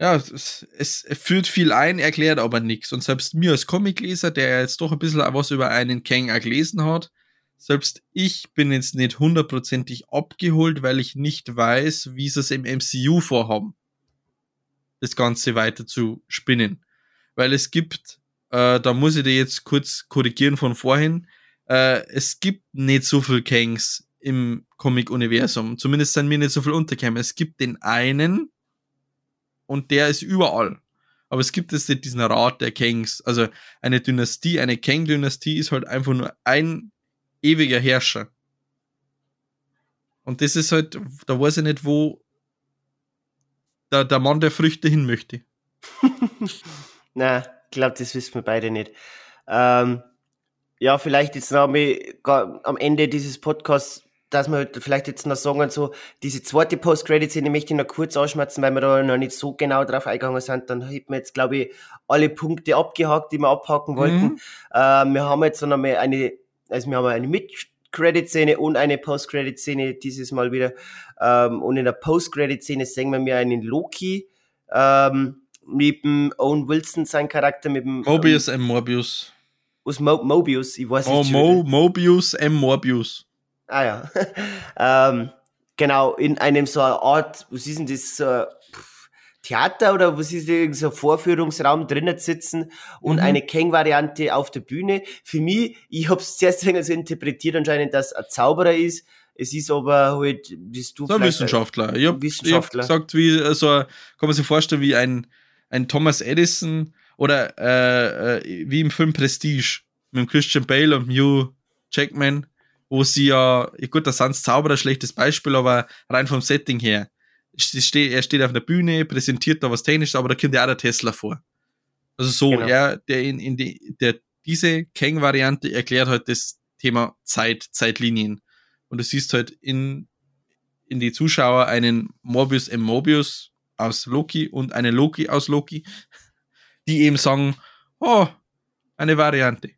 ja, es, es führt viel ein, erklärt aber nichts. Und selbst mir als Comicleser, der jetzt doch ein bisschen was über einen Kang gelesen hat, selbst ich bin jetzt nicht hundertprozentig abgeholt, weil ich nicht weiß, wie sie es im MCU vorhaben, das Ganze weiter zu spinnen. Weil es gibt, äh, da muss ich dir jetzt kurz korrigieren von vorhin, äh, es gibt nicht so viel Kangs im Comic-Universum. Zumindest sind mir nicht so viel untergekommen. Es gibt den einen und der ist überall. Aber es gibt jetzt nicht diesen Rat der Kangs. Also eine Dynastie, eine Kang-Dynastie ist halt einfach nur ein ewiger Herrscher. Und das ist halt, da weiß ich nicht, wo der, der Mann der Früchte hin möchte. Na, ich glaube, das wissen wir beide nicht. Ähm, ja, vielleicht jetzt noch am Ende dieses Podcasts, dass wir halt vielleicht jetzt noch sagen, so, diese zweite Post-Credit-Szene möchte ich noch kurz ausschmerzen, weil wir da noch nicht so genau drauf eingegangen sind. Dann hätten wir jetzt, glaube ich, alle Punkte abgehakt, die wir abhaken wollten. Mhm. Ähm, wir haben jetzt noch mal eine also wir haben eine Mid-Credit-Szene und eine Post-Credit-Szene dieses Mal wieder. Ähm, und in der Post-Credit-Szene sehen wir mir einen Loki ähm, mit dem Owen Wilson, sein Charakter, mit dem Mobius M. Morbius. Was Mo Mobius? Ich weiß oh, nicht. Mo Mobius M. Morbius. Ah ja. ähm, genau, in einem so eine Art, was ist denn das, so, Theater oder was ist das, so ein Vorführungsraum drinnen sitzen und mhm. eine Kang-Variante auf der Bühne. Für mich, ich habe es zuerst so interpretiert anscheinend, dass ein Zauberer ist. Es ist aber halt, bist du so ein Wissenschaftler. Ich habe hab gesagt, wie so, also, kann man sich vorstellen, wie ein, ein Thomas Edison oder äh, äh, wie im Film Prestige mit Christian Bale und Hugh Jackman, wo sie ja, gut, da sind Zauberer, schlechtes Beispiel, aber rein vom Setting her er steht auf einer Bühne, präsentiert da was Technisches, aber da kommt ja auch der Tesla vor. Also so, genau. er, der in, in die, der, diese Kang-Variante erklärt halt das Thema Zeit, Zeitlinien. Und du siehst halt in, in die Zuschauer einen Morbius M. Mobius aus Loki und einen Loki aus Loki, die eben sagen, oh, eine Variante.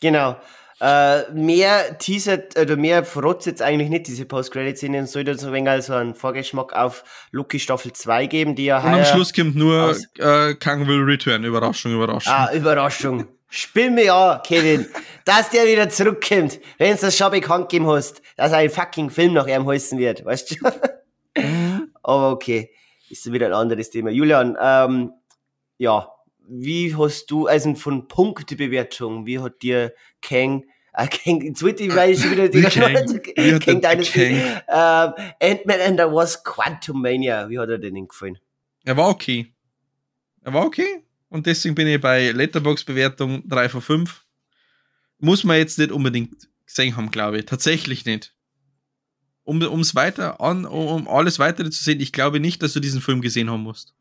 Genau. Äh, mehr teasert oder mehr verrotzt jetzt eigentlich nicht diese Post-Credit-Szene und sollte so ein wenig so einen Vorgeschmack auf Loki Staffel 2 geben, die ja Und am Schluss kommt nur äh, Kang will return. Überraschung, Überraschung. Ah, Überraschung. Spiel mir an, Kevin, dass der wieder zurückkommt, wenn du das schon bekannt gegeben hast, dass ein fucking Film nach ihm heißen wird, weißt du? Aber okay, ist wieder ein anderes Thema. Julian, ähm, ja, wie hast du, also von Punktebewertung, wie hat dir Kang äh, wollte ich, weil ich wieder die Kang Dynasty, ähm, Ant-Man and the Wasp Quantum Mania, wie hat er denn gefallen? Er war okay. Er war okay. Und deswegen bin ich bei Letterbox-Bewertung 3 von 5. Muss man jetzt nicht unbedingt gesehen haben, glaube ich. Tatsächlich nicht. Um es weiter an, um alles weitere zu sehen, ich glaube nicht, dass du diesen Film gesehen haben musst.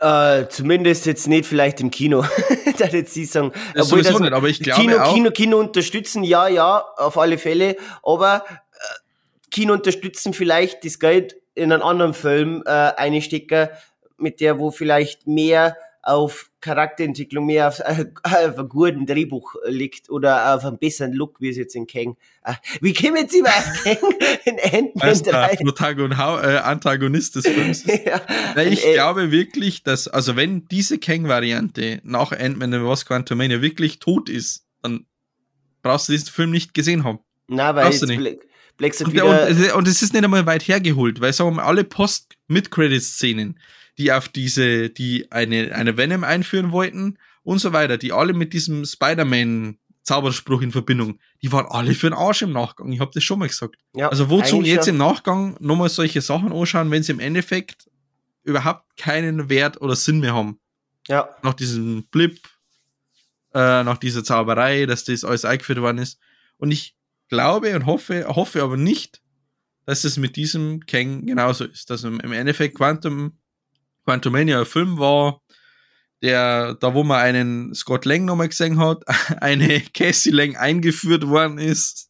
Äh, zumindest jetzt nicht vielleicht im Kino. da jetzt sie sagen. Ja, sowieso das, nicht, aber ich glaube Kino, auch. Kino, Kino unterstützen, ja, ja, auf alle Fälle. Aber äh, Kino unterstützen vielleicht das Geld in einen anderen Film äh, einstecken, mit der wo vielleicht mehr auf Charakterentwicklung mehr auf, äh, auf einem guten Drehbuch liegt oder auf einem besseren Look, wie es jetzt in Kang. Äh, wie kommen jetzt immer auf Kang in Ant-Man 3? Protagon äh, Antagonist des Films ja, Na, ich glaube wirklich, dass, also wenn diese Kang-Variante nach Ant-Man and Wasp Quantumania wirklich tot ist, dann brauchst du diesen Film nicht gesehen haben. Na, weil jetzt Black, Black und, und, und, es ist nicht einmal weit hergeholt, weil sagen wir mal, alle Post-Mid-Credit-Szenen die auf diese, die eine, eine Venom einführen wollten und so weiter, die alle mit diesem Spider-Man Zauberspruch in Verbindung, die waren alle für den Arsch im Nachgang. Ich habe das schon mal gesagt. Ja, also wozu jetzt ja. im Nachgang nochmal solche Sachen anschauen, wenn sie im Endeffekt überhaupt keinen Wert oder Sinn mehr haben. Ja. Nach diesem Blip, äh, nach dieser Zauberei, dass das alles eingeführt worden ist. Und ich glaube und hoffe, hoffe aber nicht, dass es mit diesem Kang genauso ist. Dass im Endeffekt Quantum Quantumania ein Film war, der, da wo man einen Scott Lang nochmal gesehen hat, eine Cassie Lang eingeführt worden ist.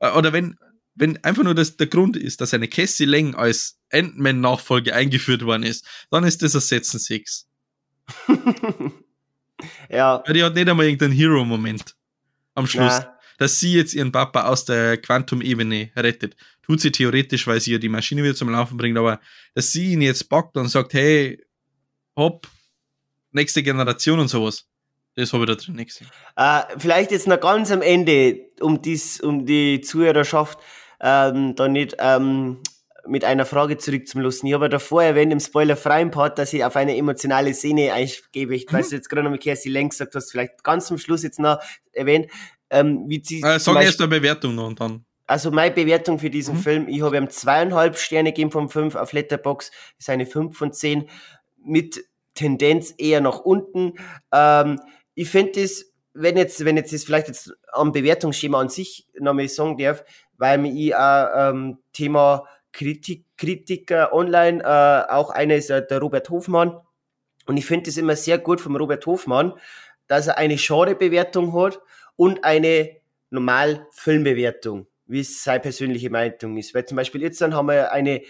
Äh, oder wenn, wenn einfach nur das der Grund ist, dass eine Cassie Lang als Ant-Man-Nachfolge eingeführt worden ist, dann ist das ein Setzen 6. ja. Weil die hat nicht einmal irgendeinen Hero-Moment am Schluss. Na. Dass sie jetzt ihren Papa aus der Quantum-Ebene rettet. Tut sie theoretisch, weil sie ja die Maschine wieder zum Laufen bringt, aber dass sie ihn jetzt packt und sagt, hey, hopp, nächste Generation und sowas. Das habe ich da drin nicht gesehen. Äh, vielleicht jetzt noch ganz am Ende, um, dies, um die Zuhörerschaft ähm, da nicht ähm, mit einer Frage zurückzulassen. Ich habe ja davor erwähnt im spoilerfreien Part, dass ich auf eine emotionale Szene eingebe. Ich mhm. weiß jetzt gerade noch Kerstin Lenk gesagt hast, vielleicht ganz zum Schluss jetzt noch erwähnt. Ähm, wie sie äh, sag erst eine Bewertung noch und dann. Also meine Bewertung für diesen mhm. Film, ich habe ihm zweieinhalb Sterne gegeben von fünf auf Letterbox, ist eine fünf von zehn mit Tendenz eher nach unten. Ähm, ich finde das, wenn jetzt, wenn jetzt das vielleicht jetzt am Bewertungsschema an sich nochmal sagen darf, weil ich auch ähm, Thema Kritik, Kritiker online, äh, auch einer ist äh, der Robert Hofmann. Und ich finde es immer sehr gut vom Robert Hofmann, dass er eine Genrebewertung hat und eine normal Filmbewertung wie es seine persönliche Meinung ist. Weil zum Beispiel jetzt dann haben wir eine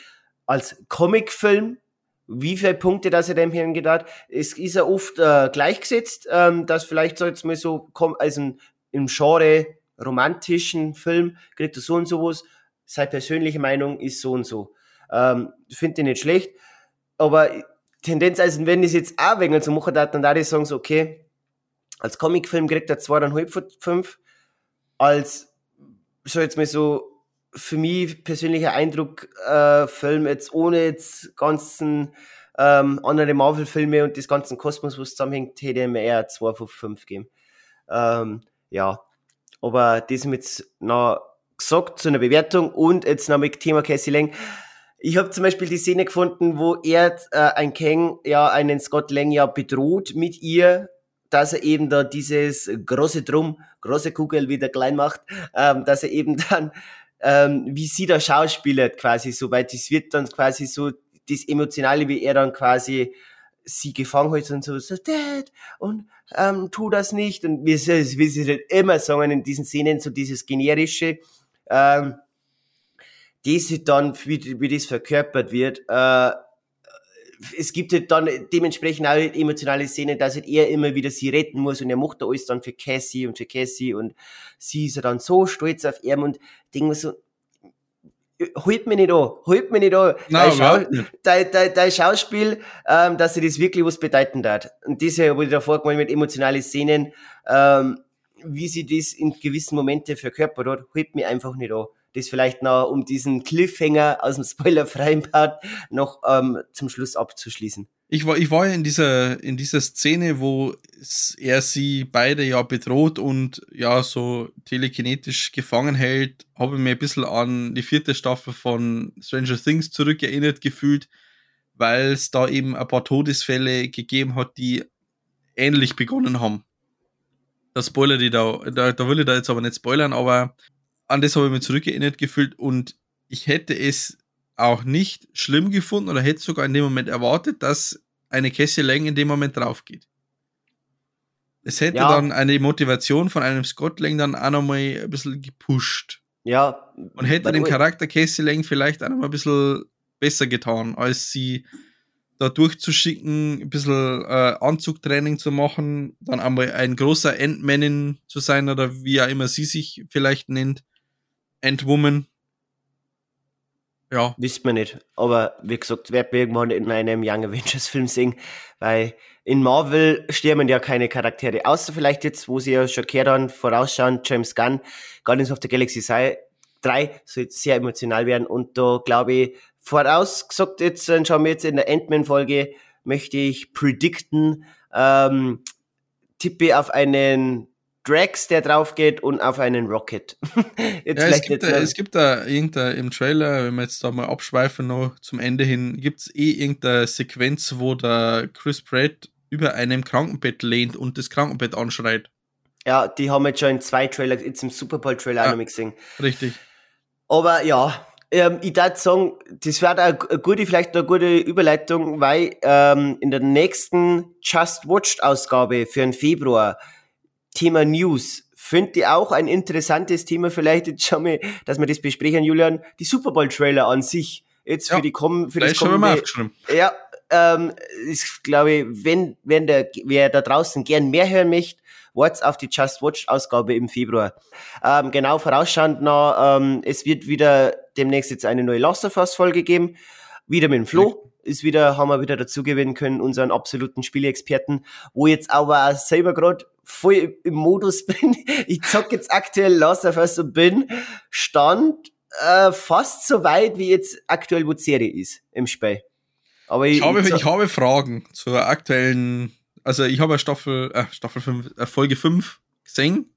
als Comicfilm, wie viele Punkte dass er dem Hirn gedacht, es ist ja oft äh, gleichgesetzt, ähm, dass vielleicht so jetzt mal so also im Genre romantischen Film kriegt er so und so was. Seine persönliche Meinung ist so und so. Ähm, Finde ich nicht schlecht, aber Tendenz, also wenn ich es jetzt auch wegen so machen darf, dann da ich sagen so, okay, als Comicfilm kriegt er zweieinhalb von fünf, als so jetzt mal so für mich persönlicher Eindruck, äh, Film jetzt ohne jetzt ganzen ähm, andere Marvel-Filme und das ganzen Kosmos, was zusammenhängt, hätte ich mir eher 2 von 5 geben. Ähm, ja, aber das mit noch gesagt zu einer Bewertung und jetzt noch mit Thema Cassie Lang. Ich habe zum Beispiel die Szene gefunden, wo er, äh, ein Kang, ja, einen Scott Lang ja bedroht mit ihr dass er eben da dieses große Drum, große Kugel wieder klein macht, ähm, dass er eben dann, ähm, wie sie da schauspielert quasi so, weil das wird dann quasi so das Emotionale, wie er dann quasi sie gefangen hat und so, so Dad, und ähm, tu das nicht. Und wie sie, wie sie halt immer sagen in diesen Szenen, so dieses generische, ähm, das dann, wie, wie das verkörpert wird, äh, es gibt halt dann dementsprechend auch emotionale Szenen, dass halt er immer wieder sie retten muss und er macht da alles dann für Cassie und für Cassie und sie ist dann so stolz auf ihn und denkt mir so, holt mich nicht an, holt mich nicht an. Nein, dein, Schau dein, dein, dein Schauspiel, ähm, dass sie das wirklich was bedeuten hat. Und das habe ich davor gemacht mit emotionalen Szenen, ähm, wie sie das in gewissen Momenten verkörpert hat, holt mich einfach nicht an das vielleicht noch, um diesen Cliffhanger aus dem spoilerfreien Part noch ähm, zum Schluss abzuschließen. Ich war, ich war ja in dieser, in dieser Szene, wo er sie beide ja bedroht und ja so telekinetisch gefangen hält, habe ich mir ein bisschen an die vierte Staffel von Stranger Things zurückerinnert gefühlt, weil es da eben ein paar Todesfälle gegeben hat, die ähnlich begonnen haben. Das Spoiler die da, da, da will ich da jetzt aber nicht spoilern, aber an das habe ich mich zurückerinnert gefühlt und ich hätte es auch nicht schlimm gefunden oder hätte sogar in dem Moment erwartet, dass eine Cassie Lang in dem Moment drauf geht. Es hätte ja. dann eine Motivation von einem Scott Lang dann auch nochmal ein bisschen gepusht. Ja. Und hätte dem Charakter Cassie Lang vielleicht auch nochmal ein bisschen besser getan, als sie da durchzuschicken, ein bisschen äh, Anzugtraining zu machen, dann einmal ein großer Endmanin zu sein oder wie auch immer sie sich vielleicht nennt. Endwoman. Ja. Wisst man nicht. Aber wie gesagt, werden wir irgendwann in einem Young Avengers Film sehen, weil in Marvel sterben ja keine Charaktere, außer vielleicht jetzt, wo sie ja schon gehört haben, vorausschauen, James Gunn, Guardians of the Galaxy 3 soll jetzt sehr emotional werden und da glaube ich, vorausgesagt jetzt, dann schauen wir jetzt in der Endman-Folge, möchte ich predikten, ähm, tippe auf einen Drax, der drauf geht und auf einen Rocket. ja, es, gibt da, es gibt da irgendein im Trailer, wenn wir jetzt da mal abschweifen noch zum Ende hin, gibt es eh irgendeine Sequenz, wo der Chris Pratt über einem Krankenbett lehnt und das Krankenbett anschreit. Ja, die haben jetzt schon in zwei Trailers, jetzt im Super Bowl Trailer ja, auch noch gesehen. Richtig. Aber ja, ähm, ich würde sagen, das wäre eine gute, vielleicht eine gute Überleitung, weil ähm, in der nächsten Just Watched Ausgabe für den Februar Thema News finde ich auch ein interessantes Thema, vielleicht jetzt schon mal, dass wir das besprechen, Julian, die Super Bowl Trailer an sich. Jetzt für ja, die kommen, für das kommende, ja, ähm, ist, glaube ich, wenn, wenn der, wer da draußen gern mehr hören möchte, wart's auf die Just Watch Ausgabe im Februar. Ähm, genau vorausschauend noch, ähm, es wird wieder demnächst jetzt eine neue Last of Us Folge geben. Wieder mit dem Flo. Ist wieder, haben wir wieder dazu gewinnen können, unseren absoluten Spielexperten, wo jetzt aber auch selber gerade voll im Modus bin. Ich zock jetzt aktuell Last of Us und bin Stand äh, fast so weit, wie jetzt aktuell wo Serie ist im Spiel. Aber ich, ich, habe, ich, habe Fragen zur aktuellen, also ich habe Staffel, äh, Staffel 5, äh, Folge 5 gesehen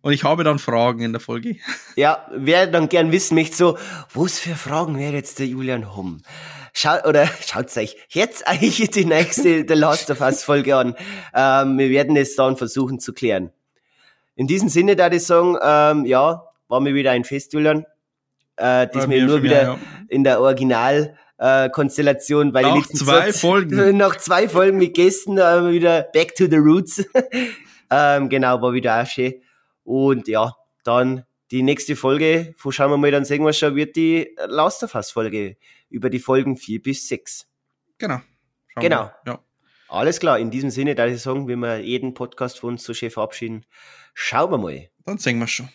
und ich habe dann Fragen in der Folge. Ja, wer dann gern wissen möchte, so, was für Fragen wäre jetzt der Julian Humm? Schaut, oder schaut euch jetzt eigentlich die nächste The Last of Us Folge an. Ähm, wir werden es dann versuchen zu klären. In diesem Sinne, da ich sagen, ähm, ja, war mir wieder ein Fest, Julian. Äh, diesmal nur wieder ja. in der Original äh, Konstellation, weil nach zwei Zeit, Folgen. Nach zwei Folgen mit Gästen äh, wieder back to the roots. ähm, genau, war wieder auch schön. Und ja, dann die nächste Folge, wo schauen wir mal, dann sehen wir schon, wird die Last of Us Folge über die Folgen 4 bis 6. Genau. Schauen genau. Ja. Alles klar, in diesem Sinne, da ich sagen, wenn wir jeden Podcast von uns so schön verabschieden, schauen wir mal. Dann sehen wir schon.